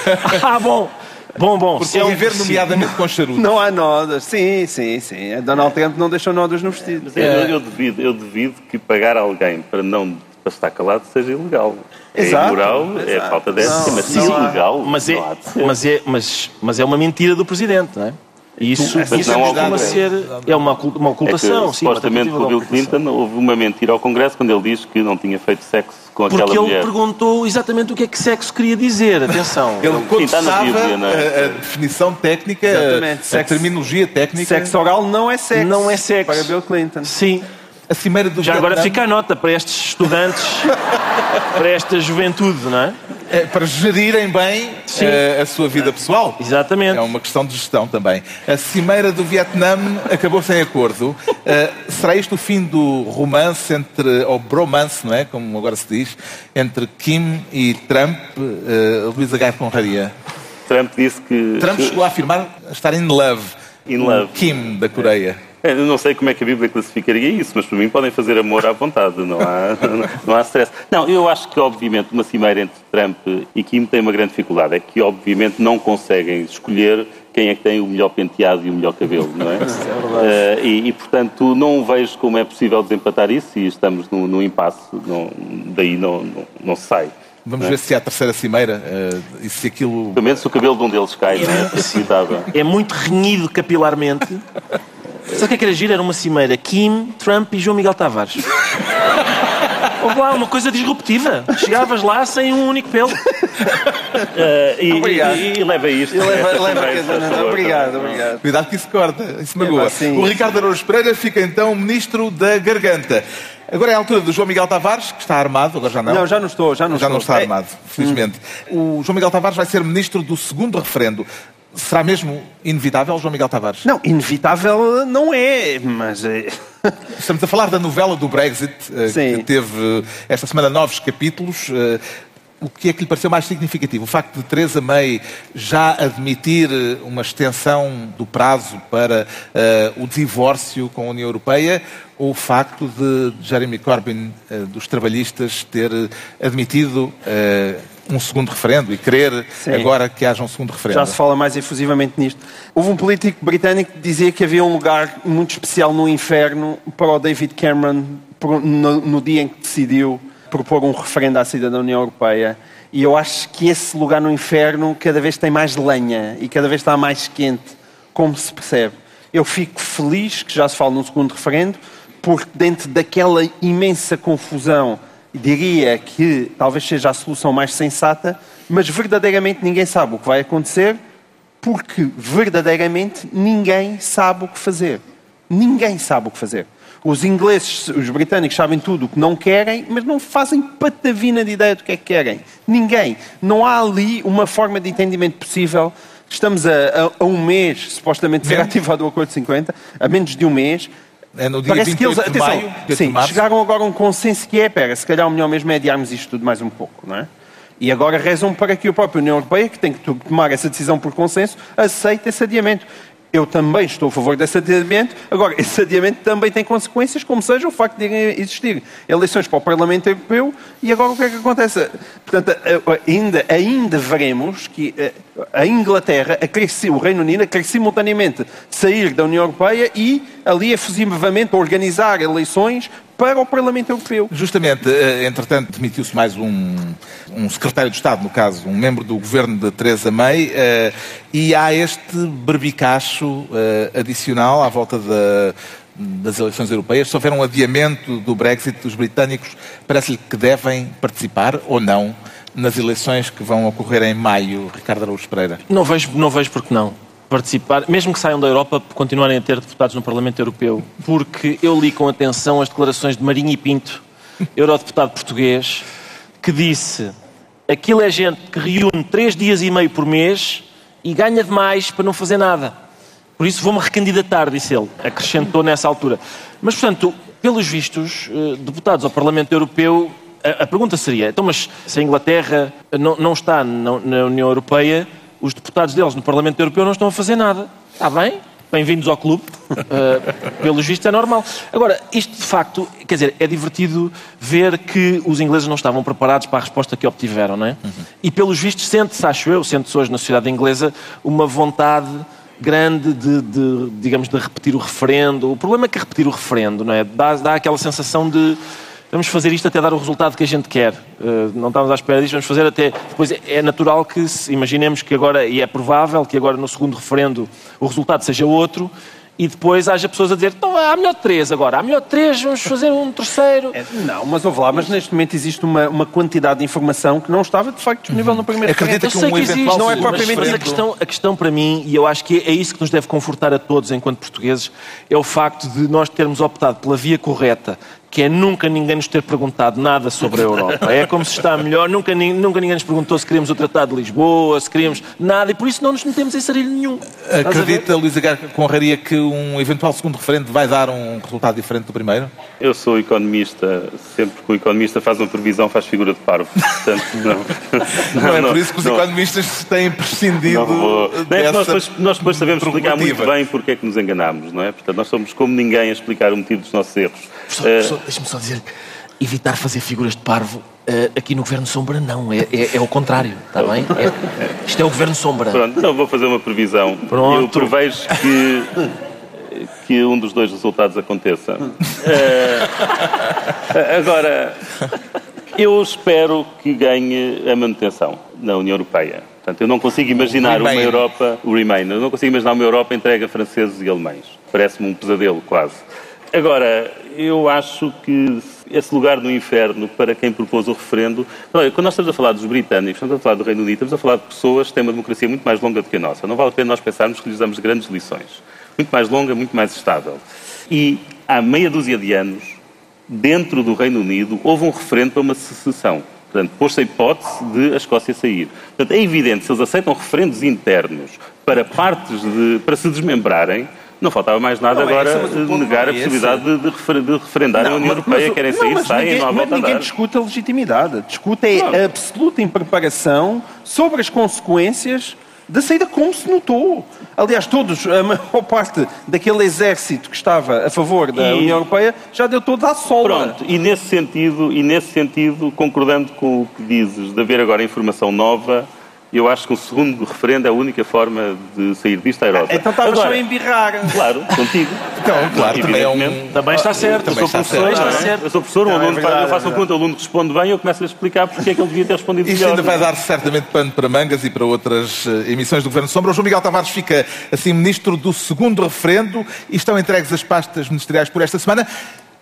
D: ah, bom. Bom, bom.
A: Por
D: se é um
A: nomeadamente com charuto.
C: Não há nódoas. Sim, sim, sim. Donald Trump não deixou nódoas no vestido.
B: Mas eu, eu, devido, eu devido que pagar alguém para não para estar calado seja ilegal.
C: Exato,
B: é imoral, é
C: exato.
B: falta de ética, mas
C: não há.
B: ilegal.
D: Mas é, mas, é, mas, mas é uma mentira do Presidente, não é? E Isso,
B: Mas
D: isso
B: não
D: costuma ser. É uma, uma
B: É
D: ocultação,
B: que,
D: sim.
B: supostamente com o Bill. Clinton houve uma mentira ao Congresso quando ele diz que não tinha feito sexo com aquela
D: Porque ele
B: mulher.
D: perguntou exatamente o que é que sexo queria dizer. Atenção.
A: Ele
B: Sim,
A: quando
B: está na
A: sabe
B: Bíblia, não é?
A: a, a definição técnica,
C: Exatamente.
A: a, a
C: Sexo-
A: terminologia técnica,
C: Sexo oral não é sexo.
D: Não é sexo.
C: Para Bill Clinton.
D: Sim.
A: A cimeira do
D: Já agora
A: Vietnã,
D: fica a nota para estes estudantes, para esta juventude, não é?
A: é, para gerirem bem eh, a sua vida pessoal.
D: Exatamente.
A: É uma questão de gestão também. A cimeira do Vietnã acabou sem acordo. Eh, será isto o fim do romance entre, ou bromance, não é? Como agora se diz, entre Kim e Trump, uh, Luísa Gai Conraria?
B: Trump disse que.
A: Trump chegou a afirmar estar in love.
B: In
A: com
B: love.
A: Kim, da Coreia.
B: Eu não sei como é que a Bíblia classificaria isso, mas para mim podem fazer amor à vontade, não há, não há stress. Não, eu acho que obviamente uma cimeira entre Trump e Kim tem uma grande dificuldade, é que obviamente não conseguem escolher quem é que tem o melhor penteado e o melhor cabelo, não é? Eh, e, e, portanto não vejo como é possível desempatar isso e estamos num, num impasse, não- daí não, não, não se sai.
A: Vamos ver se há a terceira cimeira eh, e se aquilo.
B: Pelo menos se o cabelo de um deles cai, não é? Facilitava.
D: É muito renhido capilarmente. Sabe o que é que era giro? Era uma cimeira Kim, Trump e João Miguel Tavares. Houve lá uma coisa disruptiva. Chegavas lá sem um único pelo.
B: Eh, e,
C: Obrigado.
B: e, e leva isto.
C: Leva, leva,
B: favor,
C: obrigado, obrigado.
A: Cuidado que isso corta, isso magoa.
C: sim.
A: o Ricardo Araújo Pereira fica então ministro da Garganta. Agora é a altura do João Miguel Tavares, que está armado, agora já não.
C: Não, já não estou, já não
A: Já não
C: estou.
A: está
C: É,
A: armado, felizmente. O João Miguel Tavares vai ser ministro do segundo referendo. Será mesmo inevitável, João Miguel Tavares?
C: Não, inevitável não é, mas é...
A: Estamos a falar da novela do Brexit, eh,
C: Sim.
A: que teve eh, esta semana novos capítulos. Eh, O que é que lhe pareceu mais significativo? O facto de Theresa May já admitir uma extensão do prazo para eh, o divórcio com a União Europeia ou o facto de Jeremy Corbyn, eh, dos trabalhistas, ter admitido eh, um segundo referendo e querer
C: Sim.
A: agora que haja um segundo referendo?
C: Já se fala mais efusivamente nisto. Houve um político britânico que dizia que havia um lugar muito especial no inferno para o David Cameron no, no dia em que decidiu propor um referendo à saída da União Europeia. E eu acho que esse lugar no inferno cada vez tem mais lenha e cada vez está mais quente, como se percebe. Eu fico feliz que já se fala num segundo referendo, porque dentro daquela imensa confusão, diria que talvez seja a solução mais sensata, mas verdadeiramente ninguém sabe o que vai acontecer, porque verdadeiramente ninguém sabe o que fazer. Ninguém sabe o que fazer. Os ingleses, os britânicos sabem tudo o que não querem, mas não fazem patavina de ideia do que é que querem. Ninguém. Não há ali uma forma de entendimento possível. Estamos a, a- a um mês, supostamente, de ser ativado o Acordo de 50, a menos de um mês.
A: É no dia
C: Parece que eles,
A: 28 de
C: atenção,
A: maio, 28 de
C: sim,
A: março.
C: chegaram agora a um consenso que é, pera, se calhar o melhor mesmo é adiarmos isto tudo mais um pouco, não é? E agora rezam para que a própria União Europeia, que tem que to- tomar essa decisão por consenso, aceite esse adiamento. Eu também estou a favor desse adiamento. Agora, esse adiamento também tem consequências, como seja o facto de existir eleições para o Parlamento Europeu e agora o que é que acontece? Portanto, ainda, ainda veremos que eh, a Inglaterra, a crescer, o Reino Unido, a querer simultaneamente sair da União Europeia e ali efusivamente organizar eleições para o Parlamento Europeu.
A: Justamente, eh, entretanto, demitiu-se mais um, um, secretário de Estado, no caso, um membro do governo de Theresa May, uh, e há este berbicacho uh, adicional à volta da, das eleições europeias. Se houver um adiamento do Brexit, os britânicos parece-lhe que devem participar ou não nas eleições que vão ocorrer em maio, Ricardo Araújo Pereira?
D: Não vejo, não vejo porque não participar, mesmo que saiam da Europa, continuarem a ter deputados no Parlamento Europeu, porque eu li com atenção as declarações de Marinho e Pinto, eurodeputado português, que disse aquilo é gente que reúne três dias e meio por mês e ganha demais para não fazer nada. Por isso vou-me recandidatar, disse ele. Acrescentou nessa altura. Mas, portanto, pelos vistos, eh, deputados ao Parlamento Europeu, a, a pergunta seria: então, mas se a Inglaterra não, não está na, na União Europeia, os deputados deles no Parlamento Europeu não estão a fazer nada. Está bem? Bem-vindos ao clube. Uh, pelos vistos é normal. Agora, isto de facto, quer dizer, é divertido ver que os ingleses não estavam preparados para a resposta que obtiveram, não é? Uhum. E pelos vistos sente-se, acho eu, sente-se hoje na sociedade inglesa, uma vontade grande de, de, digamos, de repetir o referendo. O problema é que repetir o referendo, não é? Dá, dá aquela sensação de vamos fazer isto até dar o resultado que a gente quer. Uh, não estamos à espera disto, vamos fazer até. Depois é, é natural que, se, imaginemos que agora, e é provável que agora no segundo referendo o resultado seja outro, e depois haja pessoas a dizer, então há melhor três agora, há melhor três, vamos fazer um terceiro.
C: É, não, mas ouve lá, mas neste momento existe uma, uma quantidade de informação que não estava de facto disponível uhum. no primeiro
A: Acredita que um que existe,
D: não é propriamente mas, mas a questão, a questão para mim, e eu acho que é isso que nos deve confortar a todos enquanto portugueses, é o facto de nós termos optado pela via correta, que é nunca ninguém nos ter perguntado nada sobre a Europa. É como se está melhor, nunca, nunca ninguém nos perguntou se queríamos o Tratado de Lisboa, se queríamos nada, e por isso não nos metemos em sarilho nenhum.
A: Acredita, Luís Agar Conraria, que um eventual segundo referendo vai dar um resultado diferente do primeiro?
B: Eu sou economista, sempre que o economista faz uma previsão faz figura de parvo. Portanto,
A: não. não, não é por isso que os não, economistas têm prescindido vou... dessa
B: nós, depois, nós depois sabemos explicar muito bem porque é que nos enganamos, não é? Portanto, nós somos como ninguém a explicar o motivo dos nossos erros.
D: Professor, deixe-me só dizer, evitar fazer figuras de parvo uh, aqui no Governo Sombra não, é, é, é o contrário, está bem? É, isto é o Governo Sombra.
B: Pronto, então vou fazer uma previsão. Pronto. Eu prevejo que, que um dos dois resultados aconteça. Uh, agora, eu espero que ganhe a manutenção na União Europeia. Portanto, eu não consigo imaginar uma Europa, o Remain, eu não consigo imaginar uma Europa entregue a franceses e alemães. Parece-me um pesadelo, quase. Agora, eu acho que esse lugar no inferno para quem propôs o referendo. Olha, quando nós estamos a falar dos britânicos, estamos a falar do Reino Unido, estamos a falar de pessoas que têm uma democracia muito mais longa do que a nossa. Não vale a pena nós pensarmos que lhes damos grandes lições. Muito mais longa, muito mais estável. E há meia dúzia de anos, dentro do Reino Unido, houve um referendo para uma secessão. Portanto, pôs-se a hipótese de a Escócia sair. Portanto, é evidente, se eles aceitam referendos internos para partes de, para se desmembrarem, não faltava mais nada não, agora é negar a possibilidade de, de, refer, de referendar não, a União mas, Europeia. Mas, Querem sair, não, saem, não há volta
C: Ninguém discute a legitimidade. Discute a absoluta impreparação sobre as consequências da saída como se notou. Aliás, todos, a maior parte daquele exército que estava a favor da e... União Europeia já deu toda a sola.
B: Pronto, e nesse sentido, e nesse sentido, concordando com o que dizes de haver agora informação nova, eu acho que o segundo referendo é a única forma de sair disto à Europa.
C: Então estava só a embirrar.
B: Claro, contigo.
A: Então, claro, também, é um...
D: também está certo.
B: Também eu sou professor, está certo. Eu sou professor, um aluno, é verdade, eu faço um conto, o aluno responde bem, eu começo a explicar porque é que ele devia ter respondido
A: Isto ainda vai dar certamente pano para mangas e para outras uh, emissões do Governo Sombra. O João Miguel Tavares fica assim ministro do segundo referendo e estão entregues as pastas ministeriais por esta semana.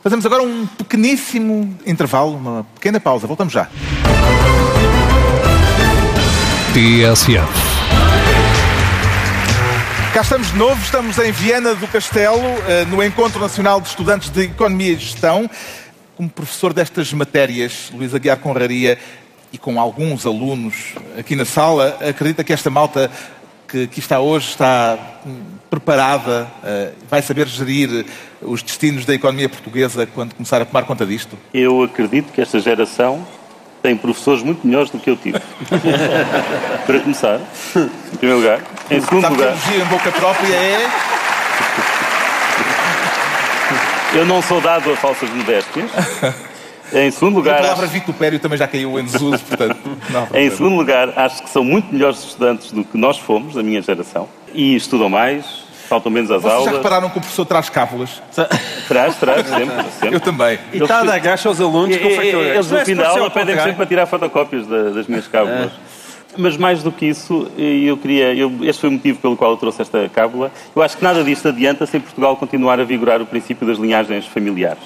A: Fazemos agora um pequeníssimo intervalo, uma pequena pausa. Voltamos já. TSF. Cá estamos de novo, estamos em Viena do Castelo, eh, no Encontro Nacional de Estudantes de Economia e Gestão. Como professor destas matérias, Luís Aguiar Conraria, e com alguns alunos aqui na sala, acredita que esta malta que aqui está hoje está hum, preparada, eh, vai saber gerir os destinos da economia portuguesa quando começar a tomar conta disto?
B: Eu acredito que esta geração tem professores muito melhores do que eu tive. Para começar, em primeiro lugar. Em segundo
A: Sabe que
B: lugar,
A: elogio em boca própria é...
B: eu não sou dado a falsas modéstias. Em segundo
A: A
B: lugar,
A: palavra
B: acho,
A: vitupério também já caiu em desuso, portanto... Não
B: em segundo lugar, acho que são muito melhores estudantes do que nós fomos, a minha geração. E estudam mais, faltam menos às
A: Vocês já
B: aulas.
A: repararam que o professor traz cábulas?
B: Traz, traz, sempre. sempre.
A: Eu também.
C: E está a dar graça aos alunos com.
B: Eles no fim da aula pedem sempre para tirar fotocópias da- das minhas cábulas. Mas mais do que isso, eu queria, eu- este foi o motivo pelo qual eu trouxe esta cábula. Eu acho que nada disto adianta se em Portugal continuar a vigorar o princípio das linhagens familiares.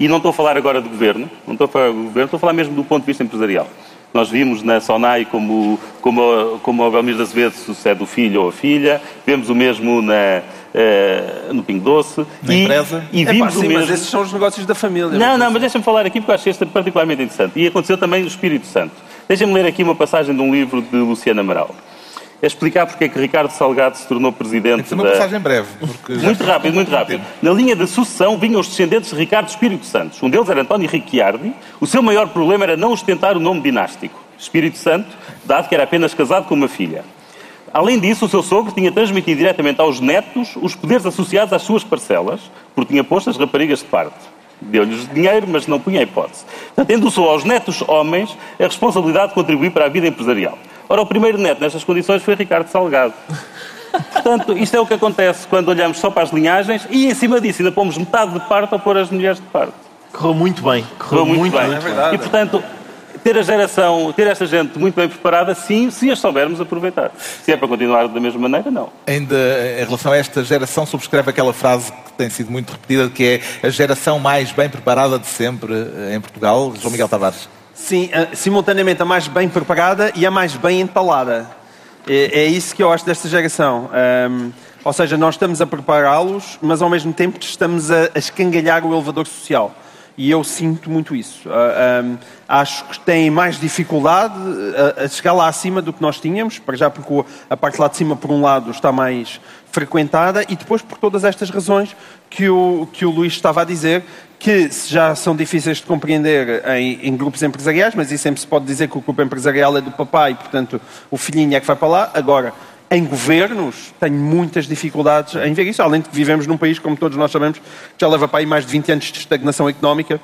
B: E não estou a falar agora do governo, não estou a falar do governo, estou a falar mesmo do ponto de vista empresarial. Nós vimos na SONAI como, como, como a Belmiro de Azevedo sucede o filho ou a filha, vemos o mesmo na, eh, no Pingo Doce.
A: Na
B: e,
A: empresa.
B: E
C: Epá,
B: vimos o
C: sim,
B: mesmo...
C: mas esses são os negócios da família.
B: Não, não, mas deixa-me falar aqui porque eu acho este particularmente interessante. E aconteceu também no Espírito Santo. Deixa-me ler aqui uma passagem de um livro de Luciano Amaral. É explicar porque é que Ricardo Salgado se tornou presidente
A: Isso é uma
B: da...
A: passagem breve.
B: Muito rápido, muito rápido. Na linha de sucessão vinham os descendentes de Ricardo Espírito Santos. Um deles era António Ricciardi. O seu maior problema era não ostentar o nome dinástico. Espírito Santo, dado que era apenas casado com uma filha. Além disso, o seu sogro tinha transmitido diretamente aos netos os poderes associados às suas parcelas, porque tinha posto as raparigas de parte. Deu-lhes dinheiro, mas não punha a hipótese. Portanto, endossou aos netos homens a responsabilidade de contribuir para a vida empresarial. Ora, o primeiro neto nestas condições foi Ricardo Salgado. Portanto, isto é o que acontece quando olhamos só para as linhagens e, em cima disso, ainda pomos metade de parte a pôr as mulheres de parte.
D: Correu muito bem.
B: Correu muito, bem.
C: É verdade.
B: E, portanto, ter a geração, ter esta gente muito bem preparada, sim, se as soubermos aproveitar. Se é para continuar da mesma maneira, não.
A: Ainda em relação a esta geração, subscreve aquela frase que tem sido muito repetida, que é a geração mais bem preparada de sempre eh, em Portugal, João Miguel Tavares.
C: Sim, simultaneamente a mais bem preparada e a mais bem entalada. É, é isso que eu acho desta geração. Ahm, ou seja, nós estamos a prepará-los, mas ao mesmo tempo estamos a, a escangalhar o elevador social. E eu sinto muito isso. Ah, ahm, acho que têm mais dificuldade a, a chegar lá acima do que nós tínhamos, para já porque a parte lá de cima, por um lado, está mais frequentada e depois por todas estas razões que o, que o Luís estava a dizer, que já são difíceis de compreender em, em grupos empresariais, mas isso sempre se pode dizer que o grupo empresarial é do papai, portanto o filhinho é que vai para lá. Agora, em governos, tenho muitas dificuldades em ver isso, além de que vivemos num país, como todos nós sabemos, que já leva para aí mais de 20 anos de estagnação económica,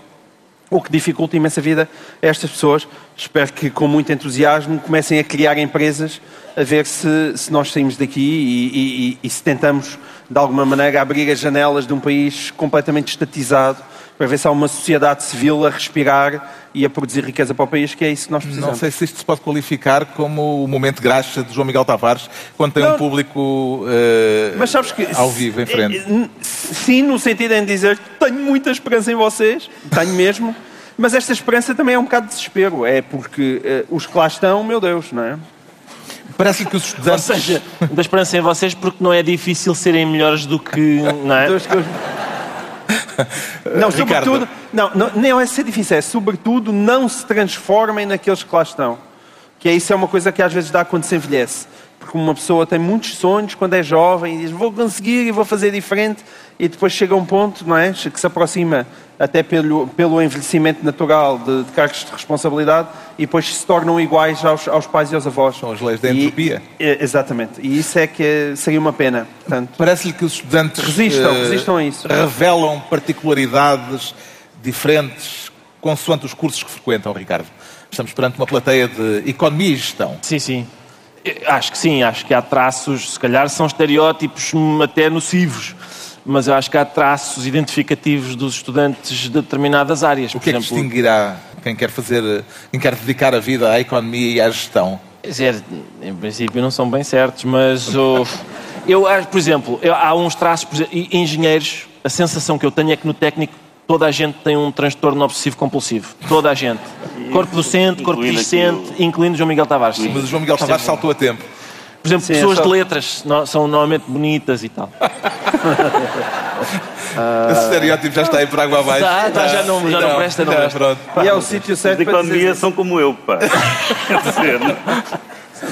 C: o que dificulta imensa vida a estas pessoas. Espero que, com muito entusiasmo, comecem a criar empresas, a ver se, se nós saímos daqui e, e- e- e se tentamos, de alguma maneira, abrir as janelas de um país completamente estatizado, para ver se há uma sociedade civil a respirar e a produzir riqueza para o país, que é isso que nós precisamos.
A: Não sei se isto se pode qualificar como o momento graxa de João Miguel Tavares, quando tem
C: Não.
A: um público
C: Mas sabes que.
A: ao vivo em frente.
C: Eh, Sim, no sentido em dizer que tenho muita esperança em vocês, tenho mesmo, mas esta esperança também é um bocado de desespero. É porque eh, os que lá estão, meu Deus, não é?
A: Parece que os
D: Ou
A: estudantes...
D: seja, da esperança em vocês porque não é difícil serem melhores do que. Não é?
C: Não,
A: Ricardo.
C: sobretudo, não, não, não é ser difícil, é sobretudo não se transformem naqueles que lá estão. Que é isso é uma coisa que às vezes dá quando se envelhece. Porque uma pessoa tem muitos sonhos quando é jovem e diz vou conseguir e vou fazer diferente e depois chega a um ponto, não é? Que se aproxima até pelo, pelo envelhecimento natural de, de cargos de responsabilidade e depois se tornam iguais aos, aos pais e aos avós.
A: São as leis da
C: E-
A: entropia.
C: é, exatamente. E isso é que seria uma pena.
A: Parece-lhe que os estudantes
C: Resistam,
A: eh,
C: resistam a isso.
A: revelam particularidades diferentes consoante os cursos que frequentam, Ricardo. Estamos perante uma plateia de economia e gestão.
D: Sim, sim. Eu Acho que sim, acho que há traços, se calhar são estereótipos hum, até nocivos, mas eu acho que há traços identificativos dos estudantes de determinadas áreas.
A: O que é que distinguirá quem quer fazer, quem quer dedicar a vida à economia e à gestão?
D: Quer dizer, em princípio não são bem certos, mas oh, eu acho, por exemplo, eu- há uns traços, por exemplo, engenheiros, a sensação que eu tenho é que no técnico toda a gente tem um transtorno obsessivo compulsivo. Toda a gente. Corpo docente, corpo discente, incluindo João Miguel Tavares. Sim.
A: Mas o João Miguel Tavares saltou a tempo.
D: Por exemplo,
C: Sim,
D: pessoas
C: é só-
D: de letras no- são normalmente bonitas e tal.
A: Esse estereótipo já está aí por água abaixo.
D: Está, está, já não- já não presta, não
A: já,
D: presta.
A: pronto.
C: e é o sítio certo
B: de
C: para dizer
B: são como eu, pá. Quer dizer, não-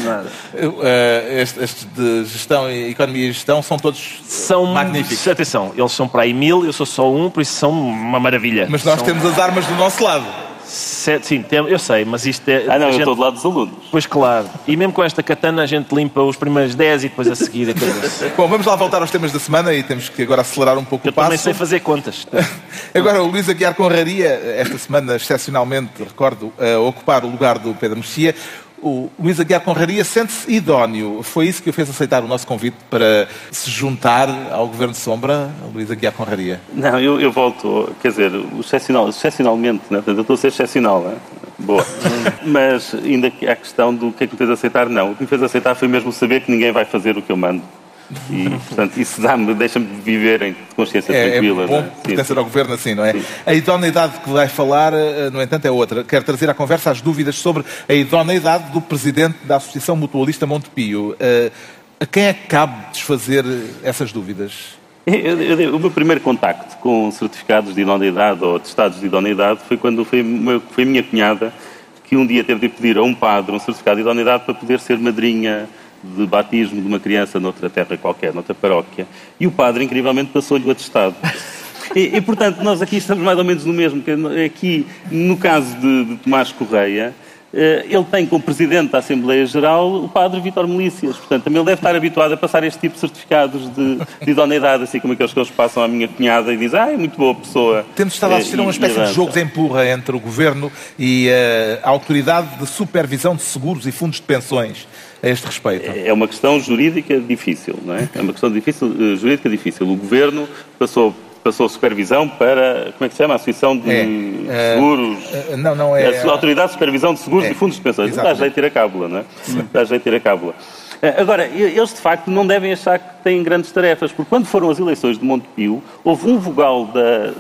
C: Nada.
A: Eh, estes, estes de gestão e economia e gestão são todos
D: São
A: magníficos.
D: Atenção, eles são para aí mil, eu sou só um, por isso são uma maravilha.
A: Mas nós
D: São-
A: temos as armas do nosso lado.
D: Sete, sim, tem- eu sei, mas isto é.
B: Ah, não,
D: a
B: eu
D: gente-
B: estou do lado dos alunos.
D: Pois claro. E mesmo com esta katana a gente limpa os primeiros 10 e depois a seguir acabou-se.
A: Bom, vamos lá voltar aos temas da semana e temos que agora acelerar um pouco
D: Eu
A: o passo.
D: também sei fazer contas.
A: Agora, o Luís Aguiar Conraria, esta semana, excepcionalmente, recordo, a ocupar o lugar do Pedro Mexia. O Luís Aguiar Conraria sente-se idóneo. Foi isso que o fez aceitar o nosso convite para se juntar ao Governo de Sombra, Luís Aguiar Conraria.
B: Não, eu, eu volto, quer dizer, excepcional, excepcionalmente, né? Portanto, eu estou a ser excepcional, né? Boa. Mas ainda que a questão do que é que me fez aceitar, não. O que me fez aceitar foi mesmo saber que ninguém vai fazer o que eu mando. E, portanto, isso dá-me, deixa-me viver em consciência
A: É, é
B: tranquila.
A: bom
B: né? Sim,
A: pertencer ao Governo assim, não é? A idoneidade que vai falar, eh, no entanto, é outra. Quero trazer à conversa as dúvidas sobre a idoneidade do Presidente da Associação Mutualista Montepio. Eh, A quem é que cabe desfazer essas dúvidas?
B: Eu- eu- o meu primeiro contacto com certificados de idoneidade ou atestados de idoneidade foi quando foi, meu- foi a minha cunhada que um dia teve de pedir a um padre um certificado de idoneidade para poder ser madrinha de batismo de uma criança noutra terra qualquer, noutra paróquia. E o padre, incrivelmente, passou-lhe o atestado. E, e, portanto, nós aqui estamos mais ou menos no mesmo. que Aqui, no caso de, de Tomás Correia, eh, ele tem como presidente da Assembleia Geral o padre Vítor Melícias. Portanto, também ele deve estar habituado a passar este tipo de certificados de, de idoneidade, assim como aqueles que eles passam à minha cunhada e dizem, ah, é muito boa pessoa.
A: Temos estado a assistir a
B: Eh,
A: uma
B: e-
A: espécie de jogo de empurra entre o Governo e eh, a Autoridade de Supervisão de Seguros e Fundos de Pensões a este respeito.
B: É uma questão jurídica difícil, não é? É uma questão difícil, eh, jurídica difícil. O governo passou, passou supervisão para, como é que se chama? A Associação de
A: É, eh,
B: Seguros.
A: Eh, Não, não é.
B: A Autoridade de Supervisão de Seguros
A: É,
B: e Fundos de Pensões. Dá jeito de ter a cábula, não é? Dá jeito de ter a cábula. Agora, eles de facto não devem achar que têm grandes tarefas, porque quando foram as eleições de Montepio, houve um vogal da,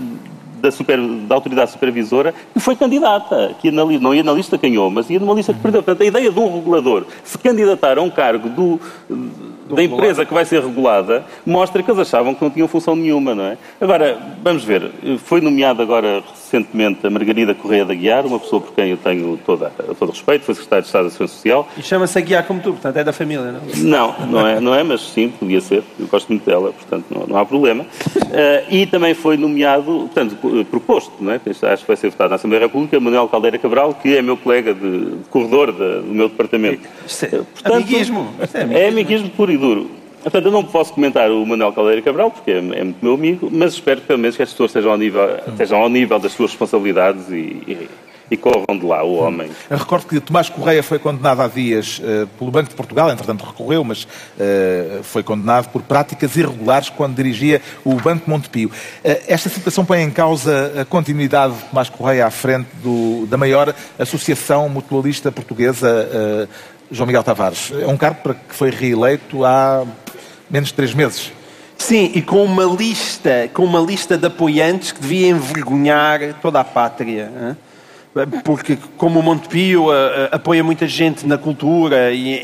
B: da, super- da autoridade supervisora que foi candidata, que ia na, li- não ia na lista que ganhou, mas ia numa lista que perdeu. Portanto, a ideia de um regulador se candidatar a um cargo do, da empresa que vai ser regulada mostra que eles achavam que não tinham função nenhuma, não é? Agora, vamos ver, foi nomeada agora recentemente a Margarida Correia da Guiar, uma pessoa por quem eu tenho toda, todo respeito, foi secretária de Estado da Segurança Social,
C: E chama-se a guiar como tu, portanto é da família, não?
B: não, não é, não é, mas sim, podia ser. Eu gosto muito dela, portanto não, não há problema. Eh, e também foi nomeado, portanto, proposto, não é? acho que vai ser votado na Assembleia da República, Manuel Caldeira Cabral, que é meu colega de, de corredor da- do meu departamento.
C: Isto é
B: Eh, portanto,
C: amiguismo. Isto é
B: É
C: amiguismo.
B: amiguismo e duro. Portanto, eu não posso comentar o Manuel Caldeira Cabral, porque é, é muito meu amigo, mas espero que pelo menos que as pessoas estejam ao nível, estejam ao nível das suas responsabilidades e, e, e corram de lá o homem.
A: Eu recordo que Tomás Correia foi condenado há dias eh, pelo Banco de Portugal, entretanto recorreu, mas eh, foi condenado por práticas irregulares quando dirigia o Banco Montepio. Eh, esta situação põe em causa a continuidade de Tomás Correia à frente do- da maior associação mutualista portuguesa, João Miguel Tavares. É um cargo para que foi reeleito há menos de três meses.
C: Sim, e com uma lista, com uma lista de apoiantes que devia envergonhar toda a pátria. Porque, como o Montepio apoia muita gente na cultura e,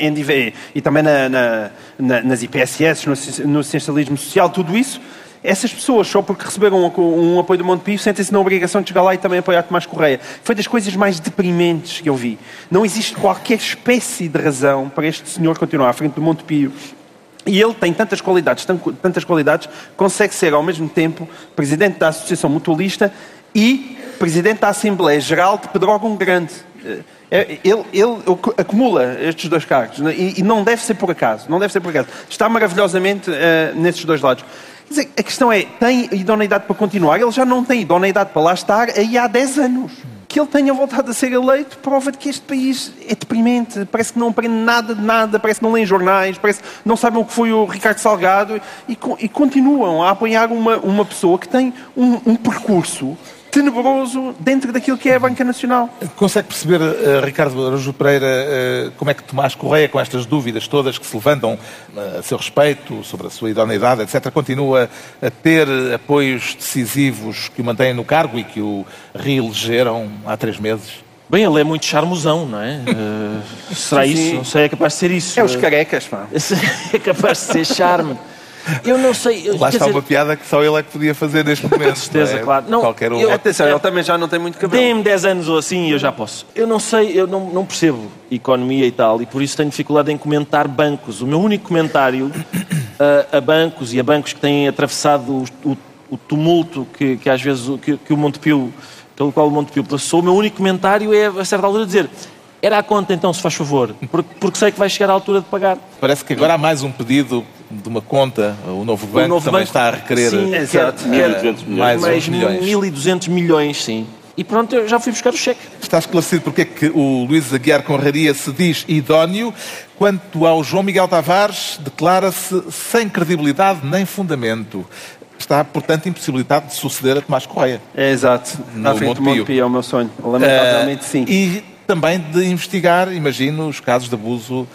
C: e também na- na- na- nas IPSS, no, no essencialismo social, tudo isso, essas pessoas, só porque receberam um, um apoio do Montepio, sentem-se na obrigação de chegar lá e também apoiar Tomás Correia. Foi das coisas mais deprimentes que eu vi. Não existe qualquer espécie de razão para este senhor continuar à frente do Montepio. E ele tem tantas qualidades, tan- tantas qualidades, consegue ser ao mesmo tempo presidente da Associação Mutualista e presidente da Assembleia Geral de Pedrógão Grande. É, Ele, ele acumula estes dois cargos né? e, não deve ser por acaso. Não deve ser por acaso. Está maravilhosamente eh, nesses dois lados. A questão é, tem idoneidade para continuar? Ele já não tem idoneidade para lá estar aí há 10 anos. Que ele tenha voltado a ser eleito prova de que este país é deprimente. Parece que não aprende nada de nada, parece que não lêem jornais, parece que não sabem o que foi o Ricardo Salgado e, e continuam a apoiar uma, uma pessoa que tem um, um percurso tenebroso dentro daquilo que é a Banca Nacional.
A: Consegue perceber, eh, Ricardo Araújo Pereira, eh, como é que Tomás Correia, com estas dúvidas todas que se levantam eh, a seu respeito, sobre a sua idoneidade, etc., continua a ter apoios decisivos que o mantêm no cargo e que o reelegeram há três meses?
D: Bem, ele é muito charmosão, não é? Será
C: Sim,
D: isso? Não sei, é capaz de ser isso.
C: É os carecas, pá.
D: É capaz de ser charme. Eu não sei.
A: Lá está
D: dizer,
A: uma piada que só ele é que podia fazer neste momento.
D: certeza,
A: não é?
D: claro. Não,
A: Qualquer um.
D: eu-
C: Atenção, ele também já não tem muito cabelo.
D: Deem-me 10 anos ou assim e eu já posso. Eu não sei, eu não, não percebo economia e tal, e por isso tenho dificuldade em comentar bancos. O meu único comentário a, a bancos e a bancos que têm atravessado o, o- o tumulto que, que às vezes o- que, que o Montepio pelo qual o Montepio passou, o meu único comentário é, a certa altura, dizer era a conta então, se faz favor, porque, porque sei que vai chegar à altura de pagar.
A: Parece que agora há mais um pedido de uma conta, o novo banco o novo também banco, está a requerer
D: sim, Exato. Quer, quer mais, mais milhões. 1.200 milhões, sim. E pronto, eu já fui buscar o cheque.
A: Está esclarecido porque é que o Luís Aguiar Conraria se diz idóneo. Quanto ao João Miguel Tavares, declara-se sem credibilidade nem fundamento está, portanto, impossibilitado de suceder a Tomás Correia.
C: É exato. Na frente do Montepio é o meu sonho. Lamentavelmente, uh, sim.
A: E também de investigar, imagino, os casos de abuso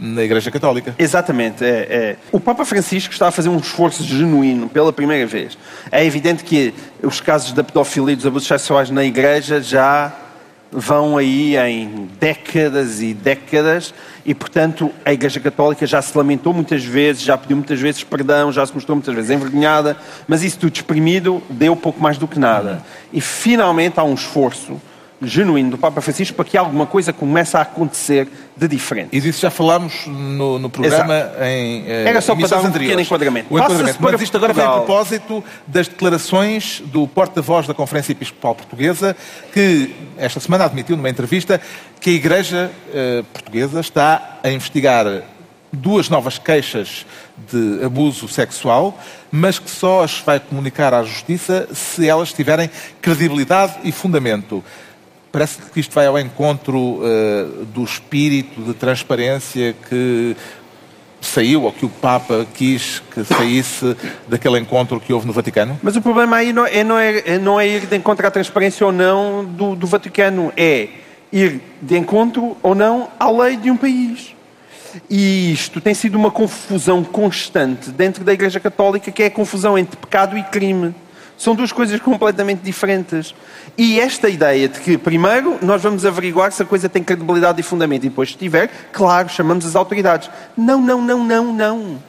A: na Igreja Católica.
C: Exatamente. É, é. O Papa Francisco está a fazer um esforço genuíno pela primeira vez. É evidente que os casos da pedofilia e dos abusos sexuais na Igreja já vão aí em décadas e décadas e, portanto, a Igreja Católica já se lamentou muitas vezes, já pediu muitas vezes perdão, já se mostrou muitas vezes envergonhada, mas isso tudo exprimido deu pouco mais do que nada. E, finalmente, há um esforço genuíno do Papa Francisco para que alguma coisa comece a acontecer de diferente.
A: E disso já falámos no, no programa Exato. em
C: eh, Era só para dar um anteriores. pequeno enquadramento.
A: O enquadramento. Mas isto agora vem a propósito das declarações do porta-voz da Conferência Episcopal Portuguesa, que esta semana admitiu numa entrevista que a Igreja eh, Portuguesa está a investigar duas novas queixas de abuso sexual, mas que só as vai comunicar à Justiça se elas tiverem credibilidade e fundamento. Parece que isto vai ao encontro uh, do espírito de transparência que saiu, ou que o Papa quis que saísse daquele encontro que houve no Vaticano?
C: Mas o problema aí não é, não é, não é ir de encontro à transparência ou não do, do Vaticano, é ir de encontro ou não à lei de um país. E isto tem sido uma confusão constante dentro da Igreja Católica, que é a confusão entre pecado e crime. São duas coisas completamente diferentes. E esta ideia de que, primeiro, nós vamos averiguar se a coisa tem credibilidade e fundamento, e depois, se tiver, claro, chamamos as autoridades. Não, não, não, não, não.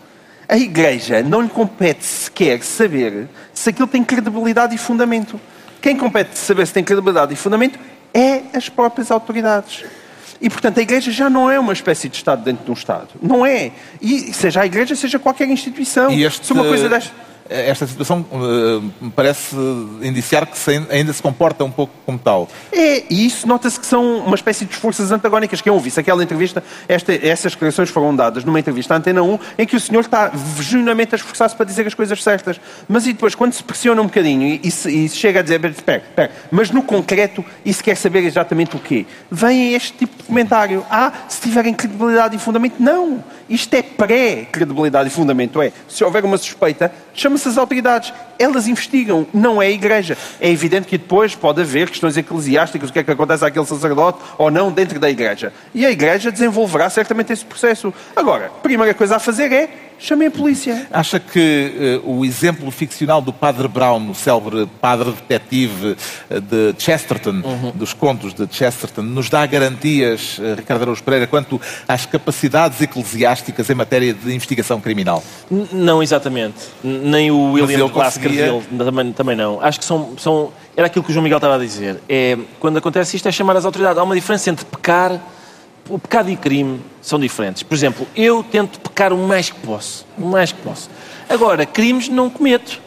C: A Igreja não lhe compete sequer saber se aquilo tem credibilidade e fundamento. Quem compete saber se tem credibilidade e fundamento é as próprias autoridades. E, portanto, a Igreja já não é uma espécie de Estado dentro de um Estado. Não é. E seja a Igreja, seja qualquer instituição.
A: E este... Se uma coisa desta esta situação uh, parece indiciar que ainda se comporta um pouco como tal.
C: É, e isso nota-se que são uma espécie de forças antagónicas. Quem ouvisse aquela entrevista, esta, essas declarações foram dadas numa entrevista à Antena 1, em que o senhor está genuinamente a esforçar-se para dizer as coisas certas. Mas e depois, quando se pressiona um bocadinho e, e, se, e chega a dizer, espera, espera, mas no concreto, se quer saber exatamente o quê? Vem este tipo de comentário. Ah, se tiverem credibilidade e fundamento. Não! Isto é pré-credibilidade e fundamento. É, se houver uma suspeita, chama-se as autoridades. Elas investigam, não é a Igreja. É evidente que depois pode haver questões eclesiásticas, o que é que acontece àquele sacerdote ou não dentro da Igreja. E a Igreja desenvolverá certamente esse processo. Agora, a primeira coisa a fazer é chamem a polícia.
A: Acha que uh, o exemplo ficcional do Padre Brown, o célebre padre detetive uh, de Chesterton, uhum. dos contos de Chesterton, nos dá garantias, uh, Ricardo Araújo Pereira, quanto às capacidades eclesiásticas em matéria de investigação criminal?
D: N não exatamente. Nem o William Glasgow também, também não. Acho que são, são... Era aquilo que o João Miguel estava a dizer. É, quando acontece isto é chamar as autoridades. Há uma diferença entre pecar o pecado e crime são diferentes. Por exemplo, eu tento pecar o mais que posso. O mais que posso. Agora, crimes não cometo.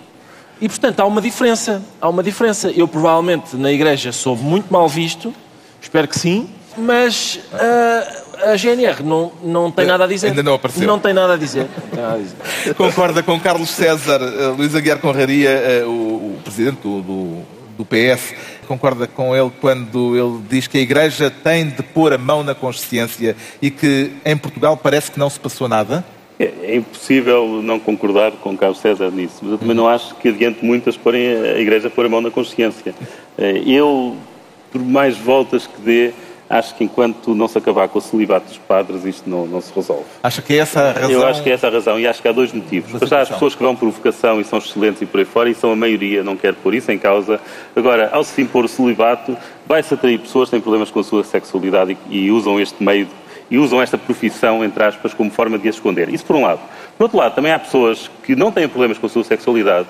D: E, portanto, há uma diferença. Há uma diferença. Eu, provavelmente, na igreja sou muito mal visto. Espero que sim. Mas uh, a GNR não, não tem nada a dizer.
A: Ainda não apareceu.
D: Não tem nada a dizer. Nada a
A: dizer. Concorda com Carlos César, uh, Luís Aguiar Conraria, uh, o, o, presidente do, do, do PS, concorda com ele quando ele diz que a Igreja tem de pôr a mão na consciência e que em Portugal parece que não se passou nada?
B: É, é impossível não concordar com Carlos César nisso, mas eu também não acho que adiante muitas porem a Igreja pôr a mão na consciência. É, eu, por mais voltas que dê, acho que enquanto não se acabar com o celibato dos padres, isto não, não se resolve.
A: Acha que é essa a razão?
B: Eu acho que é essa a razão e acho que há dois motivos. Para já, as pessoas que vão por vocação e são excelentes e por aí fora, e são a maioria, não quer pôr isso em causa. Agora, ao se impor o celibato, vai-se atrair pessoas que têm problemas com a sua sexualidade e, e usam este meio e usam esta profissão, entre aspas, como forma de a esconder. Isso por um lado. Por outro lado, também há pessoas que não têm problemas com a sua sexualidade,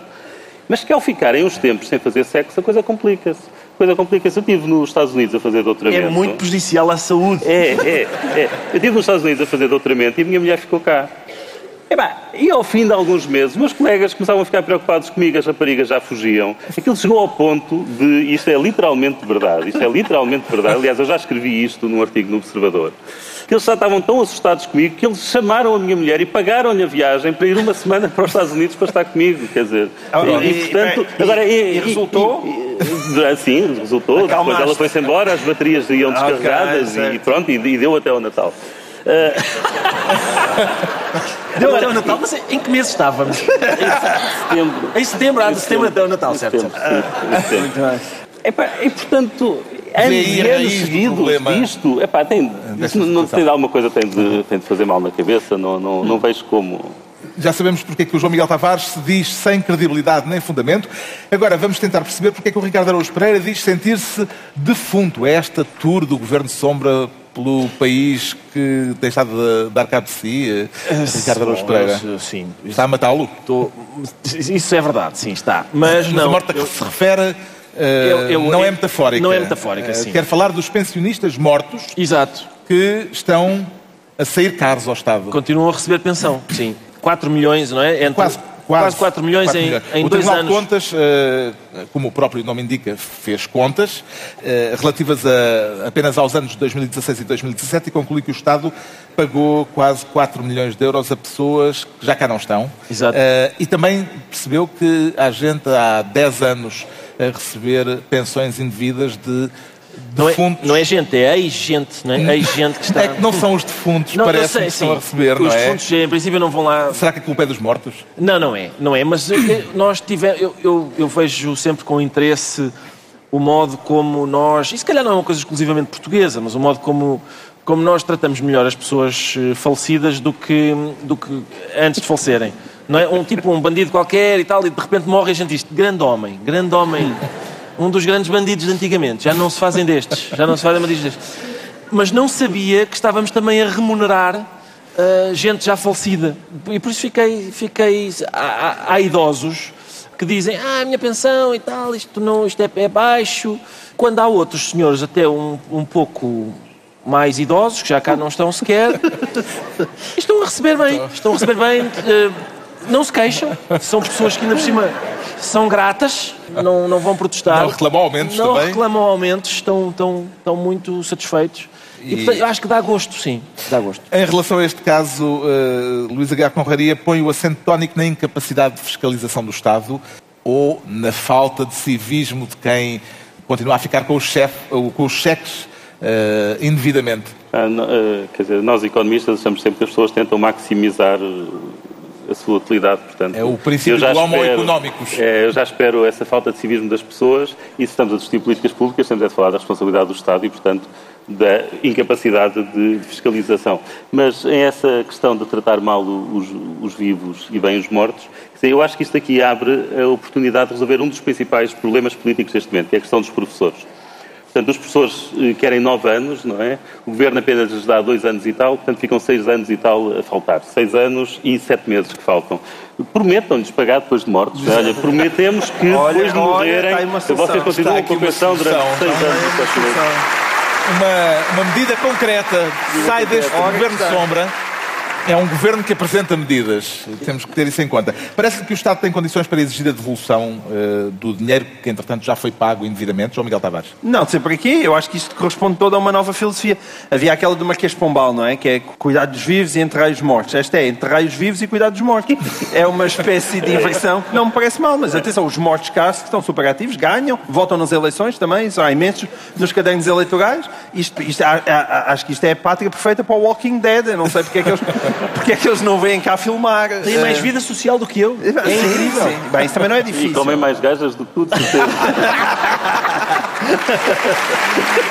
B: mas que ao ficarem uns tempos sem fazer sexo, a coisa complica-se coisa complica-se. Eu estive nos Estados Unidos a fazer doutoramento.
D: É muito prejudicial à saúde.
B: É, é, é. Eu estive nos Estados Unidos a fazer doutoramento e a minha mulher ficou cá. Epá, e ao fim de alguns meses, meus colegas começavam a ficar preocupados comigo, as raparigas já fugiam. Aquilo chegou ao ponto de. Isto é literalmente verdade. Isto é literalmente verdade. Aliás, eu já escrevi isto num artigo no Observador. Que eles já estavam tão assustados comigo que eles chamaram a minha mulher e pagaram-lhe a viagem para ir uma semana para os Estados Unidos para estar comigo. Quer dizer.
C: Ah,
B: e,
C: e-
B: portanto,
C: e-
B: agora,
C: e resultou?
B: e- e- sim, resultou. Depois ela foi-se embora, as baterias iam descarregadas e
C: certo.
B: pronto, e, e deu até ao Natal.
D: Deu até o Natal, mas em que mês estávamos?
B: Setembro.
D: Em setembro, há de setembro até o Natal, certo?
B: Setembro, sim, em setembro. Epá, e portanto, anos e anos seguidos disto, epá, tem,
A: desta
B: isso não, não tem de alguma coisa tem de, tem de fazer mal na cabeça, não, não, não vejo como.
A: Já sabemos porque é que o João Miguel Tavares se diz sem credibilidade nem fundamento. Agora vamos tentar perceber porque é que o Ricardo Araújo Pereira diz sentir-se defunto. É esta tour do Governo Sombra pelo país que tem estado a dar cabo de si, eh, Ricardo Araújo Pereira.
D: Sim,
A: Está a matá-lo?
D: isso é verdade, sim, está. Mas
A: Mas
D: não.
A: a morte a que se refere eh,
D: Eu- eu-
A: não é
D: eu-
A: metafórica.
D: não é metafórica,
A: Eh,
D: sim.
A: Quer falar dos pensionistas mortos
D: Exato.
A: que estão a sair caros ao Estado.
D: Continuam a receber pensão, sim. 4 milhões, não é? Entre-
A: Quase,
D: quase 4 milhões
A: quatro
D: em,
A: milhões.
D: em
A: o
D: dois
A: Tribunal
D: anos.
A: de Contas, eh, como o próprio nome indica, fez contas eh, relativas a, apenas aos anos de 2016 e 2017 e conclui que o Estado pagou quase 4 milhões de euros a pessoas que já cá não estão.
D: Exato.
A: Eh, e também percebeu que há gente há 10 anos a receber pensões indevidas de
D: Não é, não é gente, é ex-gente, não é? Ex-gente que está.
A: É que não são os defuntos,
D: Não,
A: parece
D: sei,
A: que estão
D: sim.
A: a receber,
D: Os
A: não é?
D: defuntos, em princípio, não vão lá.
A: Será que a culpa é dos mortos?
D: Não, não é, não é, mas eh, nós tivemos, eu, eu, eu vejo sempre com interesse o modo como nós, e se calhar não é uma coisa exclusivamente portuguesa, mas o modo como, como nós tratamos melhor as pessoas eh, falecidas do que, do que antes de falecerem. Não é? Um tipo, um bandido qualquer e tal, e de repente morre a gente diz, grande homem, grande homem, um dos grandes bandidos de antigamente, já não se fazem destes, já não se fazem bandidos destes. Mas não sabia que estávamos também a remunerar uh, gente já falecida. E por isso fiquei. fiquei há, há- há idosos que dizem: Ah, a minha pensão e tal, isto, não, isto é, é baixo. Quando há outros senhores, até um, um pouco mais idosos, que já cá não estão sequer, estão a receber bem. Estão a receber bem. uh, não se queixam. São pessoas que ainda por cima são gratas, não, não vão protestar.
A: Não reclamam aumentos
D: Não
A: também?
D: reclamam aumentos, estão, estão, estão muito satisfeitos. E, portanto, eu acho que dá gosto, sim. Dá gosto.
A: Em relação a este caso, uh, Luís Aguiar Conraria põe o acento tónico na incapacidade de fiscalização do Estado ou na falta de civismo de quem continua a ficar com, o chefe, com os cheques uh, indevidamente.
B: Ah, no- ah, quer dizer, nós economistas achamos sempre que as pessoas tentam maximizar a sua utilidade, portanto...
A: É o princípio do homo
B: espero-
A: economicus.
B: É, eu já espero essa falta de civismo das pessoas e se estamos a discutir políticas públicas, estamos a falar da responsabilidade do Estado e, portanto, da incapacidade de fiscalização. Mas em essa questão de tratar mal os, os vivos e bem os mortos, eu acho que isto aqui abre a oportunidade de resolver um dos principais problemas políticos deste momento, que é a questão dos professores. Portanto, os professores eh, querem nove anos, não é? O governo apenas lhes dá dois anos e tal, portanto ficam seis anos e tal a faltar. Seis anos e sete meses que faltam. Prometam-lhes pagar depois de mortos. Olha, prometemos que
C: Olha,
B: depois de
C: olha,
B: morrerem,
C: solução.
B: vocês continuam com a pensão durante seis anos e sete meses.
A: Uma, uma medida concreta sai deste governo
C: está.
A: sombra. É um governo que apresenta medidas. Temos que ter isso em conta. Parece que o Estado tem condições para exigir a devolução eh, do dinheiro que, entretanto, já foi pago indevidamente. João Miguel Tavares.
C: Não, sei para quê. Eu acho que isto corresponde toda a uma nova filosofia. Havia aquela do Marquês Pombal, não é? Que é cuidar dos vivos e enterrar os mortos. Esta é enterrar os vivos e cuidar dos mortos. É uma espécie de inversão que não me parece mal, mas atenção, os mortos caros que estão super ativos, ganham, votam nas eleições também, são imensos nos cadernos eleitorais. Isto, isto- acho que isto é a pátria perfeita para o Walking Dead. Eu não sei porque é que eles, porque é que eles não vêm cá filmar.
D: Tem mais vida social do que eu.
C: É incrível. Bem, isso também não é
B: E
C: difícil.
B: comem mais gajas do que tudo. certeza.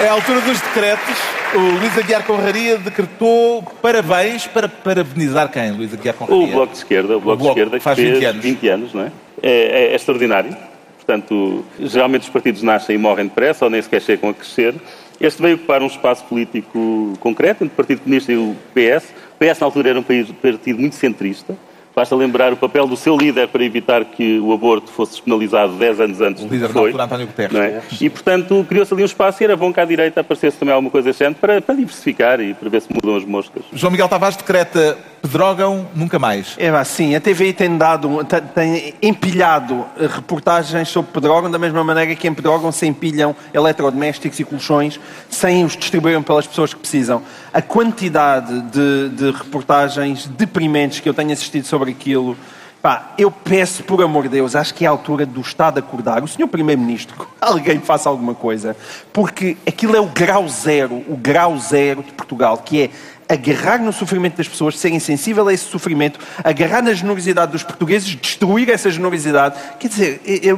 A: É a altura dos decretos. O Luís Aguiar Conraria decretou parabéns para parabenizar quem, Luís Aguiar
B: O
A: Conraria?
B: Bloco de Esquerda, o Bloco,
A: Bloco,
B: de Esquerda que
A: faz
B: fez
A: 20 anos.
B: 20 anos, não é? É, é- é extraordinário. Portanto, geralmente os partidos nascem e morrem depressa ou nem sequer chegam a crescer. Este veio ocupar um espaço político concreto entre o Partido Comunista e o PS. O PS, na altura, era um partido muito centrista. Basta lembrar o papel do seu líder para evitar que o aborto fosse despenalizado 10 anos antes
A: O líder na
B: foi.
A: altura, António Guterres.
B: não é? E, portanto, criou-se ali um espaço e era bom que à direita aparecesse também alguma coisa desse género para, para diversificar e para ver se mudam as moscas.
A: João Miguel Tavares decreta pedrogam nunca mais.
C: É assim, a TVI tem dado, tem empilhado reportagens sobre Pedrógão da mesma maneira que em Pedrógão se empilham eletrodomésticos e colchões sem os distribuírem pelas pessoas que precisam. A quantidade de, de reportagens deprimentes que eu tenho assistido sobre aquilo Pá, eu peço, por amor de Deus, acho que é a altura do Estado acordar. O Sr. Primeiro-Ministro, alguém faça alguma coisa. Porque aquilo é o grau zero, o grau zero de Portugal, que é agarrar no sofrimento das pessoas, serem sensíveis a esse sofrimento, agarrar na generosidade dos portugueses, destruir essa generosidade. Quer dizer, eu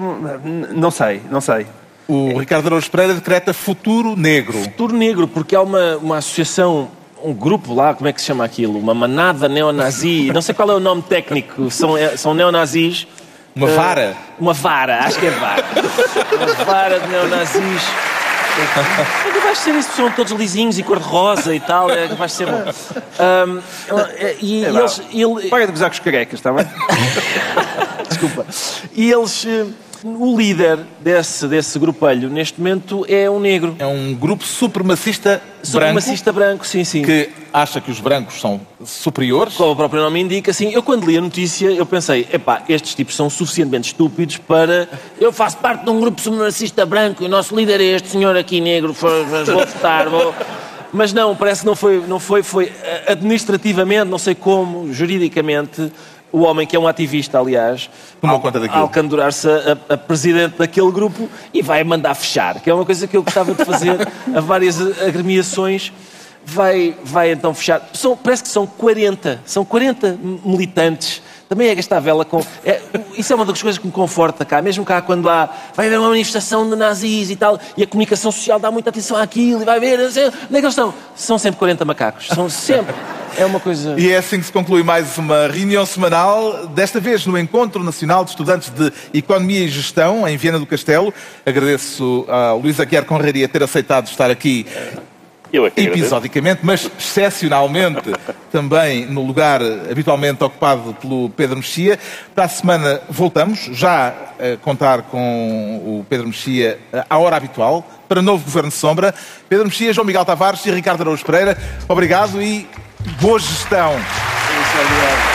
C: não sei, não sei.
A: O Ricardo Araújo Pereira decreta futuro negro.
D: Futuro negro, porque há uma, uma associação um grupo lá, como é que se chama aquilo? Uma manada neonazi, não sei qual é o nome técnico, são, é, são neonazis.
A: Uma vara?
D: Uh, uma vara, acho que é vara. uma vara de neonazis. É capaz de ser isso, são todos lisinhos e cor-de-rosa e tal, é capaz de ser bom. Um,
C: e, é eles. Ele... Para de gozar com os carecas, está bem?
D: Desculpa. E eles. O líder desse, desse grupelho, neste momento, é um negro.
A: É um grupo supremacista,
D: supremacista branco, branco, sim, sim.
A: Que acha que os brancos são superiores.
D: Como o próprio nome indica, sim. Eu, quando li a notícia, eu pensei, epá, estes tipos são suficientemente estúpidos para... Eu faço parte de um grupo supremacista branco e o nosso líder é este senhor aqui negro, vou votar, vou... Mas não, parece que não foi, não foi, foi eh, administrativamente, não sei como, juridicamente, o homem que é um ativista, aliás,
A: tomou conta daquilo.
D: Alcandurar-se a, a, presidente daquele grupo e vai mandar fechar, que é uma coisa que eu gostava de fazer a várias agremiações. Vai, vai então fechar. São, parece que são 40, são 40 militantes também é gastar vela com. É, isso é uma das coisas que me conforta cá, mesmo cá quando há. Vai haver uma manifestação de nazis e tal, e a comunicação social dá muita atenção àquilo, e vai ver. Onde é que eles estão? São sempre 40 macacos. São sempre. É uma coisa.
A: E é assim que se conclui mais uma reunião semanal, desta vez no Encontro Nacional de Estudantes de Economia e Gestão, em Viena do Castelo. Agradeço a Luísa Guiar Conraria ter aceitado estar aqui
B: eu é
A: episodicamente, mas excepcionalmente também no lugar habitualmente ocupado pelo Pedro Mexia. Para a semana voltamos, já a contar com o Pedro Mexia à hora habitual, para novo Governo de Sombra. Pedro Mexia, João Miguel Tavares e Ricardo Araújo Pereira, obrigado e boa gestão. Isso, obrigado.